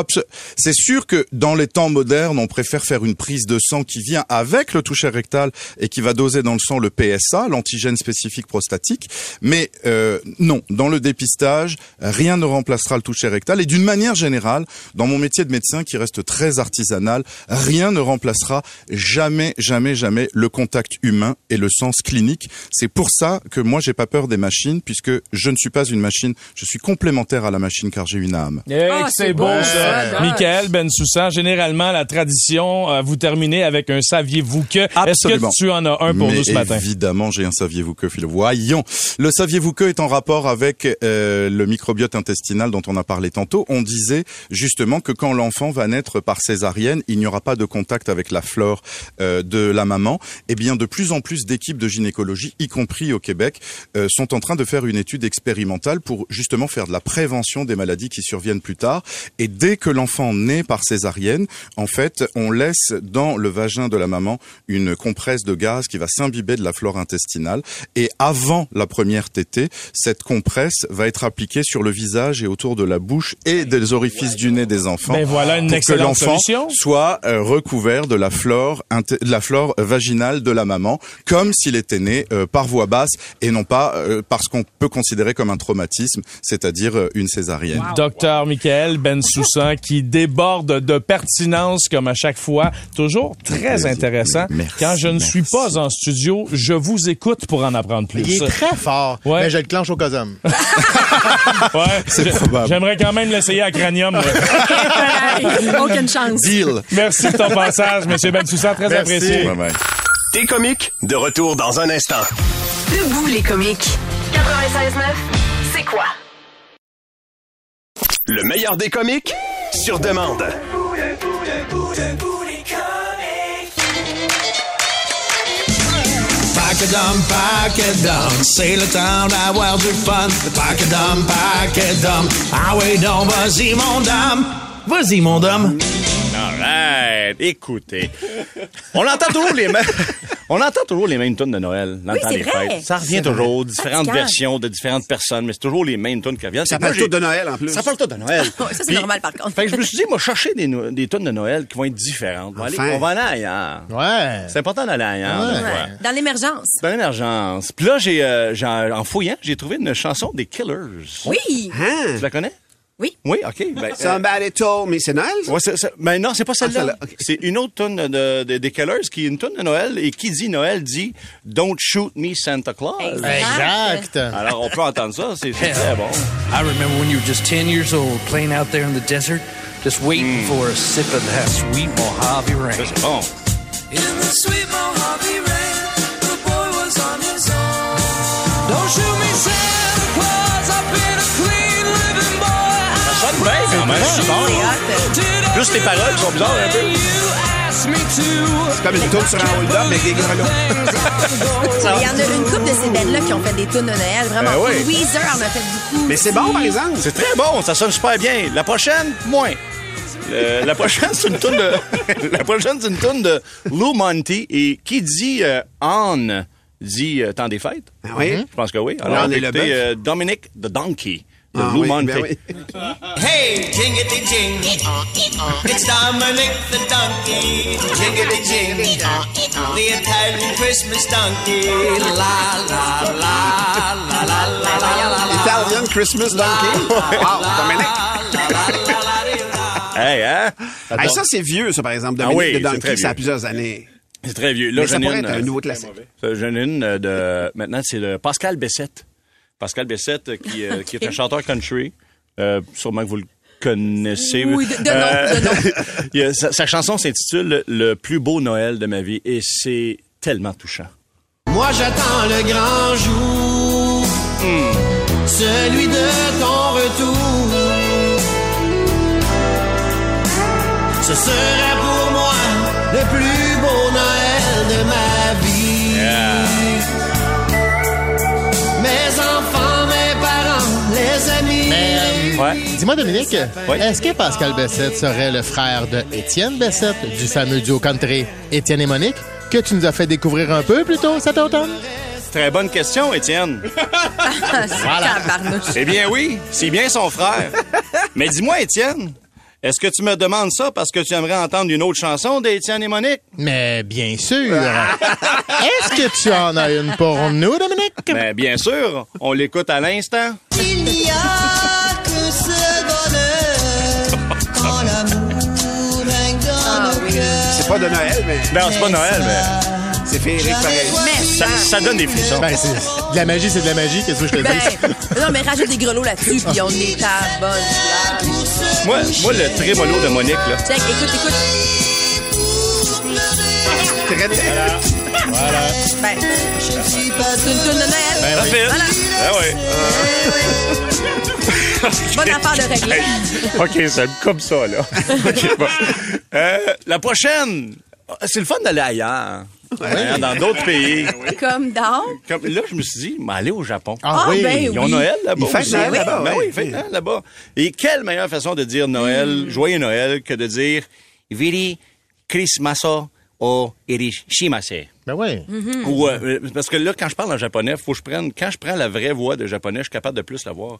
Speaker 8: C'est sûr que dans les temps modernes, on préfère faire une prise de sang qui vient avec le toucher rectal et qui va doser dans le sang le PSA, l'antigène spécifique prostatique. Mais euh, non, dans le dépistage, rien ne remplacera le toucher rectal. Et d'une manière générale, dans mon métier de médecin qui reste très artisanal, rien ne remplacera jamais, jamais, jamais le contact humain et le sens clinique. C'est pour ça que moi, j'ai pas peur des machines, puisque je ne suis pas une machine. Je suis complémentaire à la machine car j'ai une âme.
Speaker 3: Que c'est beau, ça. Michael Bensoussan, généralement, la tradition, euh, vous terminez avec un saviez-vous que. Est-ce que tu en as un pour
Speaker 8: Mais
Speaker 3: nous ce matin?
Speaker 8: Évidemment, j'ai un saviez-vous que, Phil. Voyons. Le saviez-vous que est en rapport avec euh, le microbiote intestinal dont on a parlé tantôt. On disait justement que quand l'enfant va naître par césarienne, il n'y aura pas de contact avec la flore euh, de la maman. Eh bien, de plus en plus d'équipes de gynécologie, y compris au Québec, euh, sont en train de faire une étude expérimentale pour justement faire de la prévention des maladies qui surviennent plus tard. Et dès que l'enfant naît par césarienne, en fait, on laisse dans le vagin de la maman une compresse de gaz qui va s'imbiber de la flore intestinale. Et avant la première tétée, cette compresse va être appliquée sur le visage et autour de la bouche et des orifices du nez des enfants.
Speaker 3: Ben voilà une
Speaker 8: pour que l'enfant soit euh, recouvert de la flore de la flore vaginale de la maman, comme s'il était né euh, par voie basse et non pas euh, parce qu'on peut considérer comme un traumatisme, c'est-à-dire une césarienne.
Speaker 3: Docteur Michael Bensoussan qui déborde de pertinence comme à chaque fois. Toujours très intéressant.
Speaker 8: Merci,
Speaker 3: Quand je ne suis pas en studio, je vous écoute pour en apprendre plus.
Speaker 4: Il est très fort,
Speaker 3: Ouais.
Speaker 4: mais je le clenche au cosum.
Speaker 3: Ouais,
Speaker 8: C'est probable.
Speaker 3: J'aimerais quand même l'essayer à Cranium.
Speaker 5: Aucune chance.
Speaker 8: Deal.
Speaker 3: Merci de ton passage, Monsieur Bensoussan, très
Speaker 4: Merci.
Speaker 3: apprécié.
Speaker 8: Bye bye.
Speaker 2: T'es comique, de retour dans un instant.
Speaker 6: Debout les comiques. 96.9, c'est quoi?
Speaker 2: Le meilleur des comiques, sur demande.
Speaker 10: Pac-a-dum, pac-a-dum, c'est le temps d'avoir du fun. Pac-a-dum, pac-a-dum, ah oui donc, vas-y mon dame. Vas-y mon dame.
Speaker 11: Alright, écoutez. On entend toujours les mêmes. On entend toujours les mêmes tunes de Noël dans
Speaker 12: Oui,
Speaker 11: le temps
Speaker 12: c'est
Speaker 11: des
Speaker 12: vrai.
Speaker 11: fêtes. Ça revient toujours,
Speaker 12: vrai.
Speaker 11: différentes versions de différentes personnes, mais c'est toujours les mêmes tunes qui reviennent.
Speaker 12: Ça parle tout de Noël, en plus.
Speaker 11: Ça parle tout de Noël.
Speaker 12: Ça, c'est
Speaker 11: Puis-
Speaker 12: normal, par contre.
Speaker 11: Fait que je me suis dit, moi, chercher des, no- des tunes de Noël qui vont être différentes. On va, aller, on va aller ailleurs.
Speaker 4: Ouais.
Speaker 11: C'est important d'aller ailleurs.
Speaker 4: Ouais.
Speaker 12: Dans l'émergence.
Speaker 11: Dans l'émergence. Puis là, j'ai, euh, j'ai- en fouillant, j'ai trouvé une chanson des Killers.
Speaker 12: Oui.
Speaker 11: Tu
Speaker 12: Hein?
Speaker 11: la connais?
Speaker 12: Oui.
Speaker 11: Oui, OK. Ben, euh,
Speaker 12: Somebody told me. C'est Noël, ça?
Speaker 11: Ouais, c'est, c'est- ben non, c'est pas celle-là.
Speaker 12: Ah, celle-là, ok.
Speaker 11: C'est une autre tune de, de- des Killers qui est une tune de Noël et qui dit Noël dit Don't shoot me Santa Claus.
Speaker 4: Exact.
Speaker 11: Alors on peut entendre ça, c'est, c'est très bon.
Speaker 13: I remember when you were just 10 years old, playing out there in the desert, just waiting
Speaker 11: Hmm.
Speaker 13: for a sip of that sweet Mojave rain.
Speaker 11: Ça, c'est bon.
Speaker 10: In the sweet Mojave
Speaker 11: Quand même.
Speaker 12: C'est hot.
Speaker 11: Juste les paroles sont bizarres un peu.
Speaker 12: C'est comme une tour sur un hold-up avec des grelots.
Speaker 11: Ah.
Speaker 12: Il y en a une couple de ces belles-là qui ont fait des tunes de Noël. Vraiment.
Speaker 11: Ben oui.
Speaker 12: Weezer en a fait beaucoup.
Speaker 11: Mais c'est bon, par exemple. C'est très bon, ça sonne super bien. La prochaine, moins. Le- la prochaine, c'est une tune de. la prochaine, c'est une tune de Lou Monty. Et qui dit euh, on dit euh, temps des fêtes?
Speaker 12: oui?
Speaker 11: Je pense que oui. Alors, on
Speaker 12: est le
Speaker 11: euh, Dominic the Donkey de
Speaker 12: Ah
Speaker 11: Lou
Speaker 12: oui,
Speaker 11: Monty.
Speaker 12: ben oui.
Speaker 10: Hey, jingity jing. It's Dominic the donkey. Jingity jing. The Italian Christmas donkey. La la la la la la la la.
Speaker 12: Italian Christmas Donkey. Wow, Dominic.
Speaker 11: Hey, hein?
Speaker 12: Hey, ça, c'est vieux, ça, par exemple.
Speaker 11: Ah
Speaker 12: Dominic
Speaker 11: oui,
Speaker 12: the
Speaker 11: c'est
Speaker 12: Donkey, ça a plusieurs années.
Speaker 11: C'est très vieux. Là,
Speaker 12: Mais ça
Speaker 11: j'en ai
Speaker 12: pourrait
Speaker 11: une,
Speaker 12: être un
Speaker 11: euh,
Speaker 12: nouveau classique.
Speaker 11: J'en ai une euh, de. Maintenant, c'est le Pascal Bessette. Pascal Bessette, euh, qui, euh, qui est un chanteur country. Euh, sûrement que vous le connaissez.
Speaker 12: Oui, de- de nom, de
Speaker 11: a- sa, sa chanson s'intitule Le plus beau Noël de ma vie et c'est tellement touchant.
Speaker 10: Moi j'attends le grand jour, celui de ton retour. Ce serait pour moi le plus
Speaker 4: Dis-moi, Dominique,
Speaker 11: Ouais.
Speaker 4: est-ce que Pascal Bessette serait le frère de Étienne Bessette, du fameux duo country Étienne et Monique, que tu nous as fait découvrir un peu plus tôt cet automne?
Speaker 11: Très bonne question, Étienne.
Speaker 12: Tabarnouche.
Speaker 11: Eh bien oui, c'est bien son frère. Mais dis-moi, Étienne, est-ce que tu me demandes ça parce que tu aimerais entendre une autre chanson d'Étienne et Monique?
Speaker 4: Mais bien sûr. est-ce que tu en as une pour nous, Dominique?
Speaker 11: Mais bien sûr, on l'écoute à l'instant.
Speaker 10: Il n'y a
Speaker 12: C'est pas de Noël, mais.
Speaker 11: Non, c'est pas Noël, mais
Speaker 12: C'est féerique pareil.
Speaker 11: ça, ça donne des frissons.
Speaker 4: Ben, c'est de la magie, c'est de la magie. Qu'est-ce que je te
Speaker 12: Ben,
Speaker 4: dis?
Speaker 12: non, mais rajoute des grelots là-dessus, puis on est à bonne place.
Speaker 11: Moi, moi, le trémolo de Monique, là.
Speaker 12: Check, écoute, écoute. Très bien.
Speaker 4: Voilà.
Speaker 12: Ben, c'est une tune de Noël.
Speaker 4: Ben oui.
Speaker 11: Parfait.
Speaker 12: Voilà.
Speaker 11: Ah
Speaker 12: Bonne affaire de régler.
Speaker 11: OK, c'est comme ça, là. Bon. Euh, la prochaine, c'est le fun d'aller ailleurs. Hein, dans d'autres pays.
Speaker 12: Comme dans.
Speaker 11: Comme, là, je me suis dit, mais aller au Japon.
Speaker 4: Ah,
Speaker 12: Ah,
Speaker 4: oui.
Speaker 12: ben
Speaker 11: Ils ont
Speaker 12: oui.
Speaker 11: Noël là-bas.
Speaker 12: Ils. Noël
Speaker 11: Ben
Speaker 12: là-bas,
Speaker 11: oui, fêtent Noël là-bas. Et quelle meilleure façon de dire Noël, joyeux Noël, que de dire Viri Christmaso o Irishimase?
Speaker 4: Ben oui.
Speaker 11: Ou, euh, parce que là, quand je parle en japonais, faut que je prenne, quand je prends la vraie voix de japonais, je suis capable de plus la voir.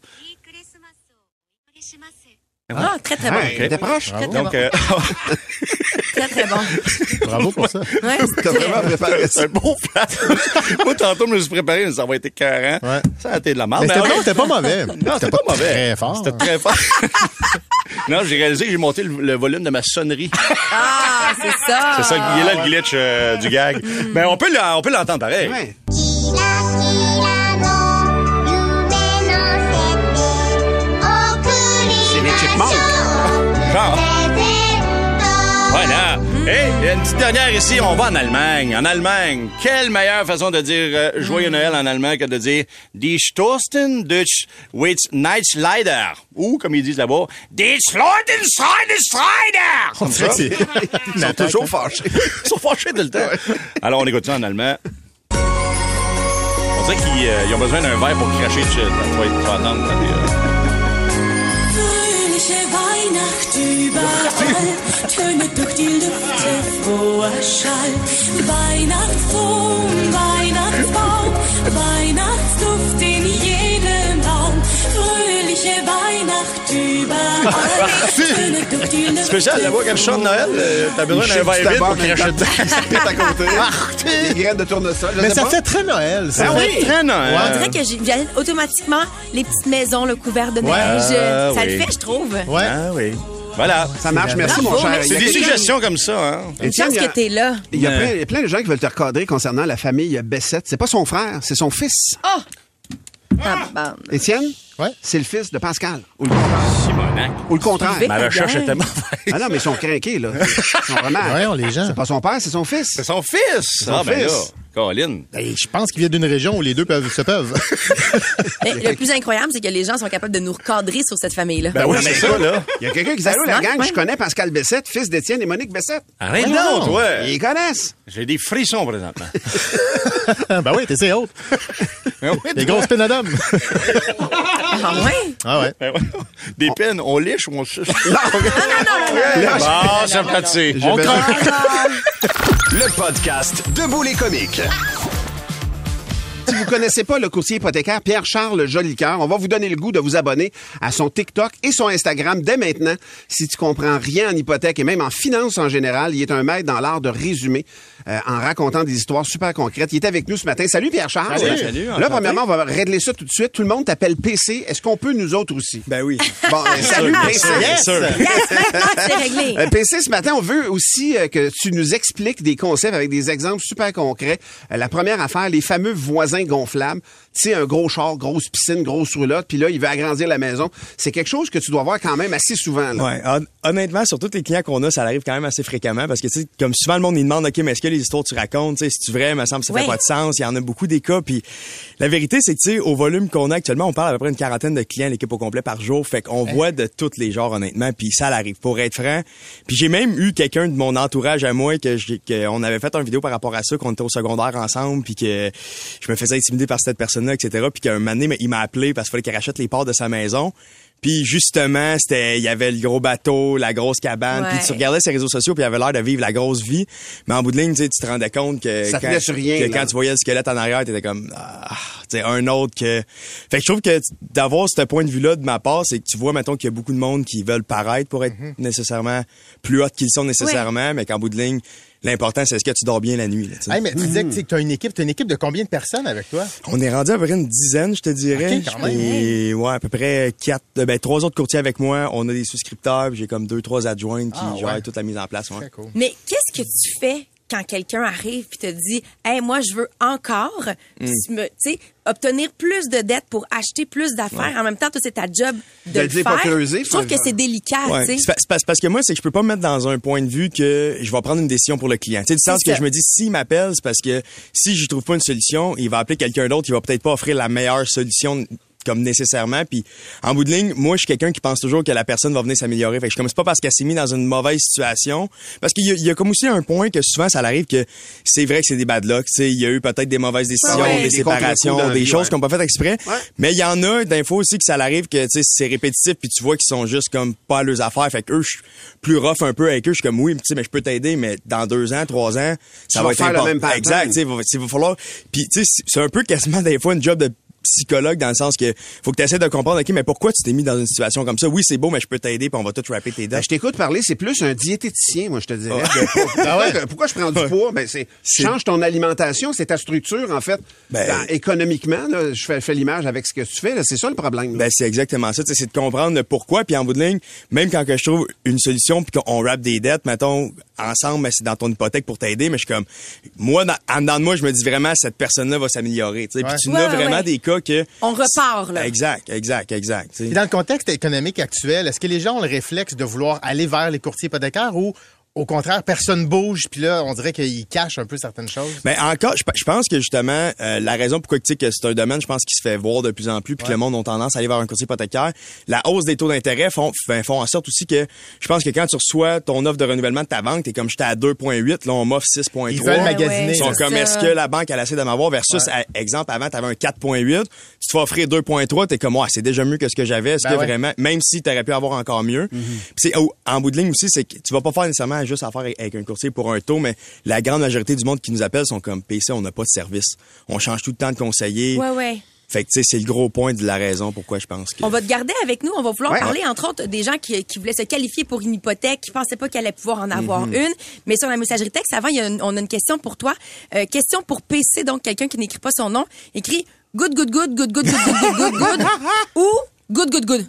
Speaker 12: Ah, très, très bon. T'es proche? Très, très
Speaker 11: Donc,
Speaker 12: bon.
Speaker 11: euh,
Speaker 12: Très, très bon.
Speaker 4: Bravo pour ça.
Speaker 12: Ouais, T'as c'était- vraiment préparé
Speaker 11: c'est un bon plat. Moi, tantôt, je me suis préparé, mais ça va être écœurant.
Speaker 4: Ouais.
Speaker 11: Ça a été de la merde.
Speaker 4: Mais c'était
Speaker 11: ouais.
Speaker 4: bon, c'était pas mauvais.
Speaker 11: Non,
Speaker 4: C'était
Speaker 11: c'était pas, mauvais.
Speaker 4: Très fort.
Speaker 11: C'était très fort. non, j'ai réalisé que j'ai monté le, le volume de ma sonnerie.
Speaker 12: Ah, c'est ça.
Speaker 11: C'est ça, il est là le glitch euh, du gag. Mais on peut l'en- on peut l'entendre pareil.
Speaker 12: Ouais.
Speaker 11: Genre. Voilà. Et il y a une petite dernière ici, on va en Allemagne. En Allemagne, quelle meilleure façon de dire euh, joyeux Noël en allemand que de dire Die Stosten durch Weihnachtsleider. Ou, comme ils disent là-bas, Die Sloten Strider.
Speaker 4: On dirait que c'est-
Speaker 12: Ils sont toujours fâchés.
Speaker 11: Ils sont fâchés tout le temps. Alors, on écoute ça en allemand. On dirait qu'ils euh, ils ont besoin d'un verre pour cracher dessus. Tu vas, euh,
Speaker 10: Fröhliche Weihnacht überall, Töne durch die Lüfte froher Schall. Weihnachtsbaum, Weihnachtsbaum, Weihnachtsbaum.
Speaker 11: Spécial, là-bas, quand je chante Noël, euh, t'as besoin d'un verre vide pour cracher dedans.
Speaker 14: Ça pète à côté. Des graines de tournesol. je
Speaker 4: Mais
Speaker 14: sais
Speaker 4: ça
Speaker 14: pas.
Speaker 4: fait très Noël. Ça fait
Speaker 11: très Noël.
Speaker 15: On dirait que j'ai automatiquement les petites maisons, le couvert de neige.
Speaker 11: Ah,
Speaker 15: ça
Speaker 11: oui.
Speaker 15: le fait, je trouve.
Speaker 4: Ouais.
Speaker 11: Ah oui. Voilà.
Speaker 14: Ça marche. Merci,
Speaker 15: Bravo,
Speaker 14: mon cher.
Speaker 15: merci.
Speaker 14: Il
Speaker 11: C'est des suggestions comme ça, hein.
Speaker 15: Une
Speaker 14: Étienne,
Speaker 15: chance
Speaker 14: il y a-
Speaker 15: que t'es là.
Speaker 14: Il y, a plein, il de gens qui veulent te recadrer concernant la famille Bessette. C'est pas son frère, c'est son fils.
Speaker 15: Oh! Ah.
Speaker 14: Étienne?
Speaker 4: Ouais.
Speaker 14: C'est le fils de Pascal. Ou le contraire.
Speaker 11: Simonac.
Speaker 14: Ou le contraire.
Speaker 11: Ma recherche était mauvaise.
Speaker 14: Ah non, mais ils sont craqués, là. Ils sont vraiment.
Speaker 4: Voyons, les gens.
Speaker 14: C'est pas son père, c'est son fils.
Speaker 11: C'est son fils.
Speaker 14: son
Speaker 11: ah, ben
Speaker 14: fils.
Speaker 11: là, Colin.
Speaker 4: Ben, je pense qu'il vient d'une région où les deux peuvent, se peuvent.
Speaker 15: Mais le plus incroyable, c'est que les gens sont capables de nous recadrer sur cette famille-là.
Speaker 11: Ben oui, c'est ça, là.
Speaker 14: Il y a quelqu'un qui dit Allô, la gang,
Speaker 15: ouais.
Speaker 14: je connais Pascal Bessette, fils d'Étienne et Monique Bessette.
Speaker 11: Arrête donc, ouais.
Speaker 14: Ils connaissent.
Speaker 11: J'ai des frissons présentement.
Speaker 4: ben oui, t'es c'est haute.
Speaker 11: Ben oui,
Speaker 4: Des
Speaker 11: toi.
Speaker 4: grosses d'homme.
Speaker 15: Ah ouais?
Speaker 4: Ah ouais.
Speaker 11: Ben ouais. Des peines, on liche ou on suce?
Speaker 15: Non, non, non, non, non.
Speaker 11: Bon, c'est parti.
Speaker 14: J'ai
Speaker 11: On croque.
Speaker 2: Le podcast Debout les comiques.
Speaker 14: Si vous connaissez pas le courtier hypothécaire Pierre-Charles Jolicoeur, on va vous donner le goût de vous abonner à son TikTok et son Instagram dès maintenant. Si tu comprends rien en hypothèque et même en finance en général, il est un maître dans l'art de résumer euh, en racontant des histoires super concrètes. Il est avec nous ce matin. Salut Pierre-Charles.
Speaker 16: Salut. Salut,
Speaker 14: Là, premièrement, on va régler ça tout de suite. Tout le monde t'appelle PC. Est-ce qu'on peut nous autres aussi?
Speaker 16: Ben oui.
Speaker 14: Bon, ben, salut
Speaker 16: Bien
Speaker 14: PC.
Speaker 16: sûr, bien sûr.
Speaker 15: Yes, maintenant, c'est réglé.
Speaker 14: Euh, PC, ce matin, on veut aussi euh, que tu nous expliques des concepts avec des exemples super concrets. Euh, la première affaire, les fameux voisins gonflables. Tu sais, un gros char, grosse piscine, grosse roulotte, puis là, il veut agrandir la maison. C'est quelque chose que tu dois voir quand même assez souvent. Là.
Speaker 16: Ouais, hon- honnêtement, sur tous les clients qu'on a, ça arrive quand même assez fréquemment parce que, tu sais, comme souvent le monde, il demande, OK, mais est-ce que les histoires que tu racontes, tu sais, c'est-tu vrai, il me semble que ça fait pas de sens, il y en a beaucoup des cas, puis la vérité, c'est que, tu sais, au volume qu'on a actuellement, on parle à peu près une quarantaine de clients, l'équipe au complet par jour, fait qu'on voit de tous les genres, honnêtement, puis ça arrive, pour être franc. Puis j'ai même eu quelqu'un de mon entourage à moi que j'ai- qu'on avait fait une vidéo par rapport à ça, qu'on était au secondaire ensemble, puis que je me faisais intimider par cette personne-là, etc., puis qu'un moment donné, il m'a appelé parce qu'il fallait qu'il rachète les parts de sa maison. Puis justement, c'était il y avait le gros bateau, la grosse cabane,
Speaker 15: Ouais.
Speaker 16: puis tu regardais ses réseaux sociaux puis il avait l'air de vivre la grosse vie, mais en bout de ligne, tu sais, tu te rendais compte que
Speaker 14: Ça
Speaker 16: quand,
Speaker 14: rien,
Speaker 16: que
Speaker 14: là.
Speaker 16: quand tu voyais le squelette en arrière, t'étais comme ah, tu sais un autre que Fait que je trouve que d'avoir ce point de vue-là de ma part, c'est que tu vois mettons qu'il y a beaucoup de monde qui veulent paraître pour être
Speaker 14: Mhm.
Speaker 16: nécessairement plus hot qu'ils sont nécessairement, mais qu'en bout de ligne, l'important c'est est-ce que tu dors bien la nuit là.
Speaker 4: Hey, mais tu disais que tu as une équipe. Tu une équipe de combien de personnes avec toi?
Speaker 16: On est rendu à peu près une dizaine, je te dirais.
Speaker 4: Ok, quand même.
Speaker 16: Et ouais, à peu près quatre, euh, ben trois autres courtiers avec moi. On a des souscripteurs, puis j'ai comme deux, trois adjoints qui
Speaker 4: Ah,
Speaker 16: gèrent
Speaker 4: ouais.
Speaker 16: toute la mise en place. ouais.
Speaker 4: Très cool.
Speaker 15: Mais qu'est-ce que tu fais quand quelqu'un arrive puis te dit Hey, moi, je veux encore
Speaker 16: Mm.
Speaker 15: tu sais, obtenir plus de dettes pour acheter plus d'affaires. En même temps, toi, c'est ta job de,
Speaker 14: De
Speaker 15: le
Speaker 14: pas
Speaker 15: faire.
Speaker 14: creuser,
Speaker 15: je trouve que c'est délicat,
Speaker 16: Ouais.
Speaker 15: tu sais.
Speaker 16: C'est c'est parce que moi, c'est que je peux pas me mettre dans un point de vue que je vais prendre une décision pour le client. Tu sais, du sens que
Speaker 15: ça.
Speaker 16: je me dis, s'il m'appelle, c'est parce que si je trouve pas une solution, il va appeler quelqu'un d'autre, il va peut-être pas offrir la meilleure solution comme nécessairement puis en bout de ligne moi je suis quelqu'un qui pense toujours que la personne va venir s'améliorer fait que je comme c'est pas parce qu'elle s'est mise dans une mauvaise situation parce qu'il y, y a comme aussi un point que souvent ça arrive que c'est vrai que c'est des bad luck tu sais il y a eu peut-être des mauvaises décisions
Speaker 15: Ouais, ouais.
Speaker 16: des séparations des choses
Speaker 14: ouais.
Speaker 16: qu'on pas fait exprès
Speaker 14: Ouais.
Speaker 16: mais il y en a d'infos aussi que ça arrive que tu sais c'est répétitif puis tu vois qu'ils sont juste comme pas à leurs affaires fait que eux je suis plus rough un peu avec eux je suis comme oui tu sais mais je peux t'aider mais dans deux ans trois ans ça va être
Speaker 14: faire le
Speaker 16: important.
Speaker 14: même pattern.
Speaker 16: exact il va, va falloir puis tu sais c'est- c'est un peu quasiment des fois une job de psychologue dans le sens que faut que tu essaies de comprendre OK mais pourquoi tu t'es mis dans une situation comme ça? Oui c'est beau mais je peux t'aider puis on va tout rapper tes
Speaker 14: Ben,
Speaker 16: dettes
Speaker 14: je t'écoute parler, c'est plus un diététicien, moi, je te dirais.
Speaker 16: Ah.
Speaker 14: que pour- pourquoi, je prends du poids? Ben, c'est, change ton alimentation, c'est ta structure, en fait.
Speaker 16: Ben-
Speaker 14: économiquement, là, je fais, l'image avec ce que tu fais, c'est ça le problème.
Speaker 16: Ben, c'est exactement ça. C'est de comprendre le pourquoi. Puis en bout de ligne, même quand que je trouve une solution puis qu'on rappe des dettes, mettons, ensemble, mais c'est dans ton hypothèque pour t'aider, mais je suis comme, moi, dans, en dedans de moi, je me dis vraiment, cette personne-là va s'améliorer. tu sais. Puis tu
Speaker 15: Ouais,
Speaker 16: as vraiment
Speaker 15: ouais.
Speaker 16: des cas que...
Speaker 15: On repart, là.
Speaker 16: Exact, exact, exact. tu sais.
Speaker 4: Puis dans le contexte économique actuel, est-ce que les gens ont le réflexe de vouloir aller vers les courtiers hypothécaires ou au contraire, personne bouge, puis là, on dirait qu'ils cachent un peu certaines choses?
Speaker 16: Mais encore, je, je pense que justement, euh, la raison pourquoi tu sais, que c'est un domaine, je pense, qui se fait voir de plus en plus, puis que le monde a tendance à aller vers un courtier hypothécaire. La hausse des taux d'intérêt font, ben, font en sorte aussi que je pense que quand tu reçois ton offre de renouvellement de ta banque, t'es comme j'étais à 2,8, là on m'offre 6,3.
Speaker 4: Ils veulent magasiner.
Speaker 16: Ils sont comme est-ce que la banque elle essaie de m'avoir versus à- exemple avant tu avais un 4.8, tu te fais offrir 2.3, t'es comme ouais, c'est déjà mieux que ce que j'avais, est-ce
Speaker 4: Ben
Speaker 16: que
Speaker 4: ouais.
Speaker 16: vraiment même si tu aurais pu avoir encore mieux. Puis c'est au- en bout de ligne aussi c'est que tu vas pas faire nécessairement juste affaire avec, avec un courtier pour un taux mais la grande majorité du monde qui nous appelle sont comme PC, on n'a pas de service. On change tout le temps de conseiller.
Speaker 15: Ouais, ouais.
Speaker 16: Fait que, tu sais, c'est le gros point de la raison pourquoi je pense que...
Speaker 15: On va te garder avec nous. On va vouloir
Speaker 16: Ouais.
Speaker 15: parler, entre autres, des gens qui, qui voulaient se qualifier pour une hypothèque, qui pensaient pas qu'ils allaient pouvoir en avoir
Speaker 16: Mhm.
Speaker 15: une. Mais sur la messagerie texte, avant, il y a une- on a une question pour toi. Euh, question pour PC, donc quelqu'un qui n'écrit pas son nom, écrit good, good, good, good, good, good, good, good, good, good, ou good, good, good.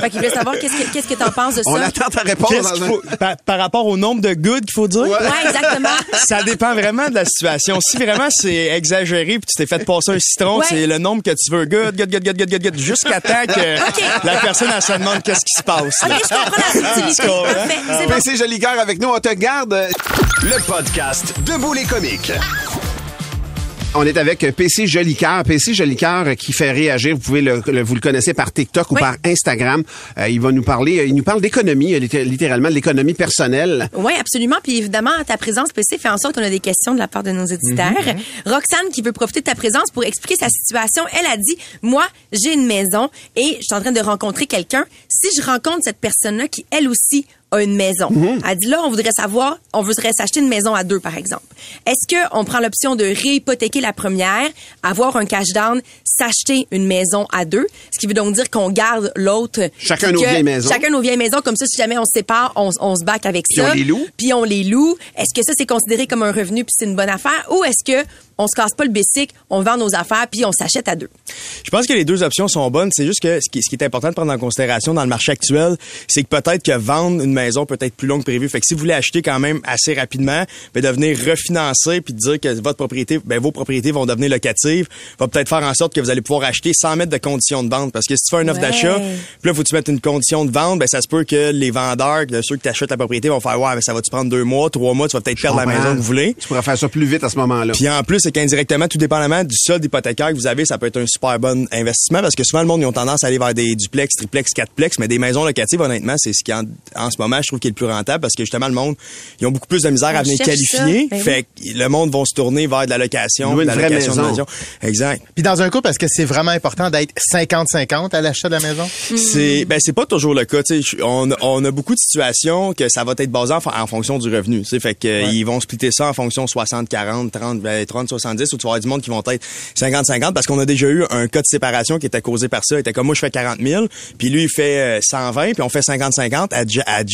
Speaker 15: Fait qu'il voulait savoir qu'est-ce que, qu'est-ce que t'en penses de ça.
Speaker 14: On attend ta réponse.
Speaker 16: Qu'est-ce qu'il faut- par, par rapport au nombre de good qu'il faut dire?
Speaker 15: Ouais, exactement.
Speaker 16: Ça dépend vraiment de la situation. Si vraiment c'est exagéré puis tu t'es fait passer un citron,
Speaker 15: Ouais.
Speaker 16: c'est le nombre que tu veux. Good, good, good, good, good, good, good, jusqu'à temps que
Speaker 15: OK.
Speaker 16: la personne, elle se demande qu'est-ce qui se passe. là.
Speaker 15: OK, je comprends la subtilité.
Speaker 16: Tu comprends?
Speaker 15: Parfait, c'est bon.
Speaker 14: PC Joli Cœur avec nous, on te garde.
Speaker 2: Le podcast Debout les comiques.
Speaker 14: On est avec PC Jolicoeur. PC Jolicoeur qui fait réagir. Vous pouvez le, le- vous le connaissez par TikTok ou par Instagram. Euh, il va nous parler, euh, il nous parle d'économie, euh, litté- littéralement de l'économie personnelle.
Speaker 15: Oui, absolument. Puis évidemment, ta présence PC fait en sorte qu'on a des questions de la part de nos éditeurs. Roxane, qui veut profiter de ta présence pour expliquer sa situation, elle a dit, moi, j'ai une maison et je suis en train de rencontrer quelqu'un. Si je rencontre cette personne-là qui, elle aussi, a une maison. Elle dit là, on voudrait savoir, on voudrait s'acheter une maison à deux, par exemple. Est-ce que on prend l'option de réhypothéquer la première, avoir un cash down, s'acheter une maison à deux, ce qui veut donc dire qu'on garde l'autre.
Speaker 14: Chacun
Speaker 15: puis
Speaker 14: nos vieilles maisons.
Speaker 15: Chacun nos vieilles maisons, comme ça, si jamais on se sépare, on, on se back avec
Speaker 14: Puis
Speaker 15: ça.
Speaker 14: on les loue.
Speaker 15: Puis on les loue. Est-ce que ça, c'est considéré comme un revenu puis c'est une bonne affaire? Ou est-ce que on se casse pas le basic, on vend nos affaires puis on s'achète à deux?
Speaker 16: Je pense que les deux options sont bonnes. C'est juste que ce qui, ce qui est important de prendre en considération dans le marché actuel, c'est que peut-être que vendre une maison peut être plus long que prévu. Fait que si vous voulez acheter quand même assez rapidement, ben de venir refinancer puis de dire que votre propriété, ben vos propriétés vont devenir locatives, va peut-être faire en sorte que vous allez pouvoir acheter sans mettre de conditions de vente. Parce que si tu fais une offre
Speaker 15: Ouais.
Speaker 16: d'achat, puis là faut que tu mettes une condition de vente, ben ça se peut que les vendeurs, de ceux qui t'achètent la propriété, vont faire ouais, ben ça va te prendre deux mois, trois mois, tu vas peut-être perdre la maison que vous voulez.
Speaker 14: Tu pourrais faire ça plus vite à ce moment-là.
Speaker 16: Puis en plus, c'est qu'indirectement, tout dépendamment du solde hypothécaire que vous avez, ça peut être un super bon investissement parce que souvent, le monde, ils ont tendance à aller vers des duplex, triplex, quatreplex, mais des maisons locatives, honnêtement, c'est ce qui, en, en ce moment, je trouve qui est le plus rentable parce que justement, le monde, ils ont beaucoup plus de misère
Speaker 15: On
Speaker 16: à venir qualifier.
Speaker 15: ça. Ben
Speaker 16: fait que le monde va se tourner vers de la location, de la
Speaker 14: vraie
Speaker 16: location de
Speaker 14: maison.
Speaker 16: maison. Exact.
Speaker 4: Puis dans un couple, est-ce que c'est vraiment important d'être 50-50 à l'achat de la maison?
Speaker 16: C'est ben c'est pas toujours le cas, tu sais, je- on, on a beaucoup de situations que ça va être basé en, fonction du revenu, fait que ils vont splitter ça en fonction 60 40 30 ben, 30 70 ou tu vas avoir du monde qui vont être 50 50 parce qu'on a déjà eu un cas de séparation qui était causé par ça, il était comme moi je fais 40 000, puis lui il fait euh, 120 puis on fait 50 50 à, à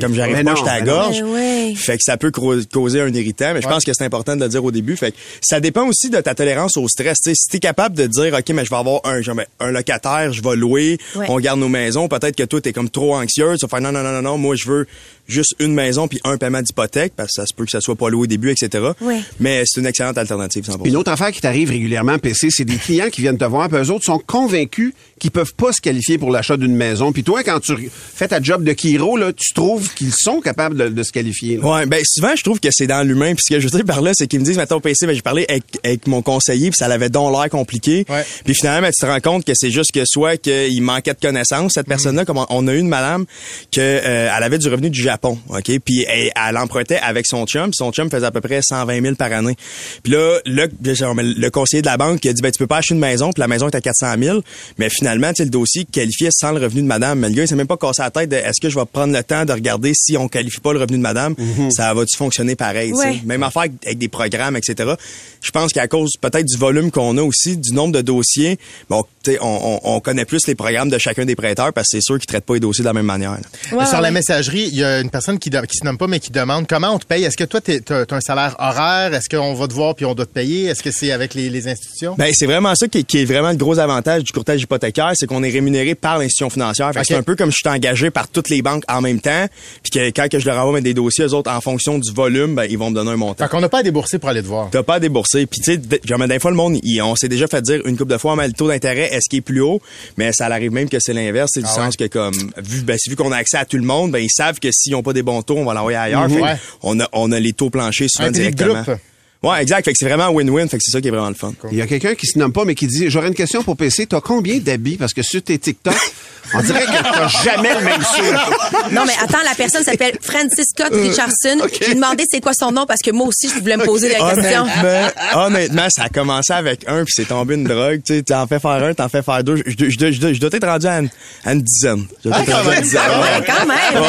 Speaker 16: comme j'arrive
Speaker 14: Mais
Speaker 16: pas,
Speaker 14: non,
Speaker 16: j'étais à
Speaker 14: mais
Speaker 16: la
Speaker 14: non.
Speaker 16: gorge.
Speaker 15: Ben ouais.
Speaker 16: Fait que ça peut causer un irritant, mais je pense que c'est important de le dire au début. Fait que ça dépend aussi de ta tolérance au stress. Tu sais, si t'es capable de dire, OK, mais je vais avoir un, genre, un locataire, je vais louer,
Speaker 15: Ouais.
Speaker 16: on garde nos maisons, peut-être que toi, t'es comme trop anxieux, tu vas faire non, non, non, non, non, moi, je veux juste une maison puis un paiement d'hypothèque parce que ça se peut que ça soit pas loué au début, etc.
Speaker 15: Ouais.
Speaker 16: Mais c'est une excellente alternative, 100%.
Speaker 14: Une autre affaire qui t'arrive régulièrement, PC, c'est des clients qui viennent te voir, puis eux autres sont convaincus qu'ils peuvent pas se qualifier pour l'achat d'une maison. Puis toi, quand tu fais ta job de Kiro, là, tu trouves qu'ils sont capables de, de se qualifier. là.
Speaker 16: Ouais, ben souvent je trouve que c'est dans l'humain. Puis ce que je veux dire par là, c'est qu'ils me disent mettons PC, ben j'ai parlé avec, avec mon conseiller, puis ça l'avait donc l'air compliqué.
Speaker 4: Ouais.
Speaker 16: Puis finalement, ben, tu te rends compte que c'est juste que soit qu'il manquait de connaissances cette personne-là, comme on, on a eu une madame que euh, elle avait du revenu du Japon, ok, puis elle, elle empruntait avec son chum, puis son chum faisait à peu près 120 000 par année. Puis là, le, le conseiller de la banque qui a dit ben tu peux pas acheter une maison, puis la maison est à 400 000, mais finalement, sais, le dossier qualifiait sans le revenu de madame. Mais le gars, il s'est même pas cassé la tête de est-ce que je vais prendre le temps de regarder si on qualifie pas le revenu de madame, ça va-tu fonctionner pareil.
Speaker 15: Ouais.
Speaker 16: Même affaire avec- avec des programmes, etc. Je pense qu'à cause peut-être du volume qu'on a aussi, du nombre de dossiers, bon, on, on, on connaît plus les programmes de chacun des prêteurs parce que c'est sûr qu'ils traitent pas les dossiers de la même manière.
Speaker 15: Ouais,
Speaker 4: sur
Speaker 15: ouais.
Speaker 4: la messagerie, il y a une personne qui, qui se nomme pas, mais qui demande comment on te paye? Est-ce que toi, tu as, un salaire horaire? Est-ce qu'on va te voir puis on doit te payer? Est-ce que c'est avec les, les institutions?
Speaker 16: Ben, c'est vraiment ça qui est, qui est vraiment le gros avantage du courtage hypothécaire, c'est qu'on est rémunéré par l'institution financière. C'est un peu comme je suis engagé par toutes les banques en même temps, puis que quand que je leur envoie des dossiers, eux autres, en fonction du volume, ben, ils vont me donner un montant.
Speaker 4: fait qu'on n'a pas à débourser pour aller te voir.
Speaker 16: T'as pas à débourser. Puis tu sais, des fois le monde, il- on s'est déjà fait dire une couple de fois, mais le taux d'intérêt est-ce qu'il est plus haut? Mais ça arrive même que c'est l'inverse, c'est du
Speaker 4: Ah
Speaker 16: sens que comme vu, ben, vu qu'on a accès à tout le monde, ben ils savent que s'ils ont pas des bons taux, on va l'envoyer ailleurs.
Speaker 4: Ouais.
Speaker 16: on a on a les taux planchers souvent directement.
Speaker 4: groupe.
Speaker 16: Ouais, exact. Fait que c'est vraiment win-win. Fait que c'est ça qui est vraiment le fun.
Speaker 14: Il y a quelqu'un qui se nomme pas, mais qui dit J'aurais une question pour PC. T'as combien d'habits? Parce que sur tes TikTok, on dirait que t'as jamais le même suit.
Speaker 15: Non, mais attends, la personne s'appelle Francis Scott Richardson. J'ai demandé c'est quoi son nom parce que moi aussi, je voulais me poser la question.
Speaker 16: Honnêtement, honnêtement, ça a commencé avec un puis c'est tombé une drogue. Tu sais, t'en fais faire un, t'en fais faire deux. Je, je, je, je, je dois être rendu à une, à une dizaine. Je dois être
Speaker 4: Ah,
Speaker 16: rendu à
Speaker 4: quand
Speaker 16: une dizaine.
Speaker 15: Ah ouais, quand même.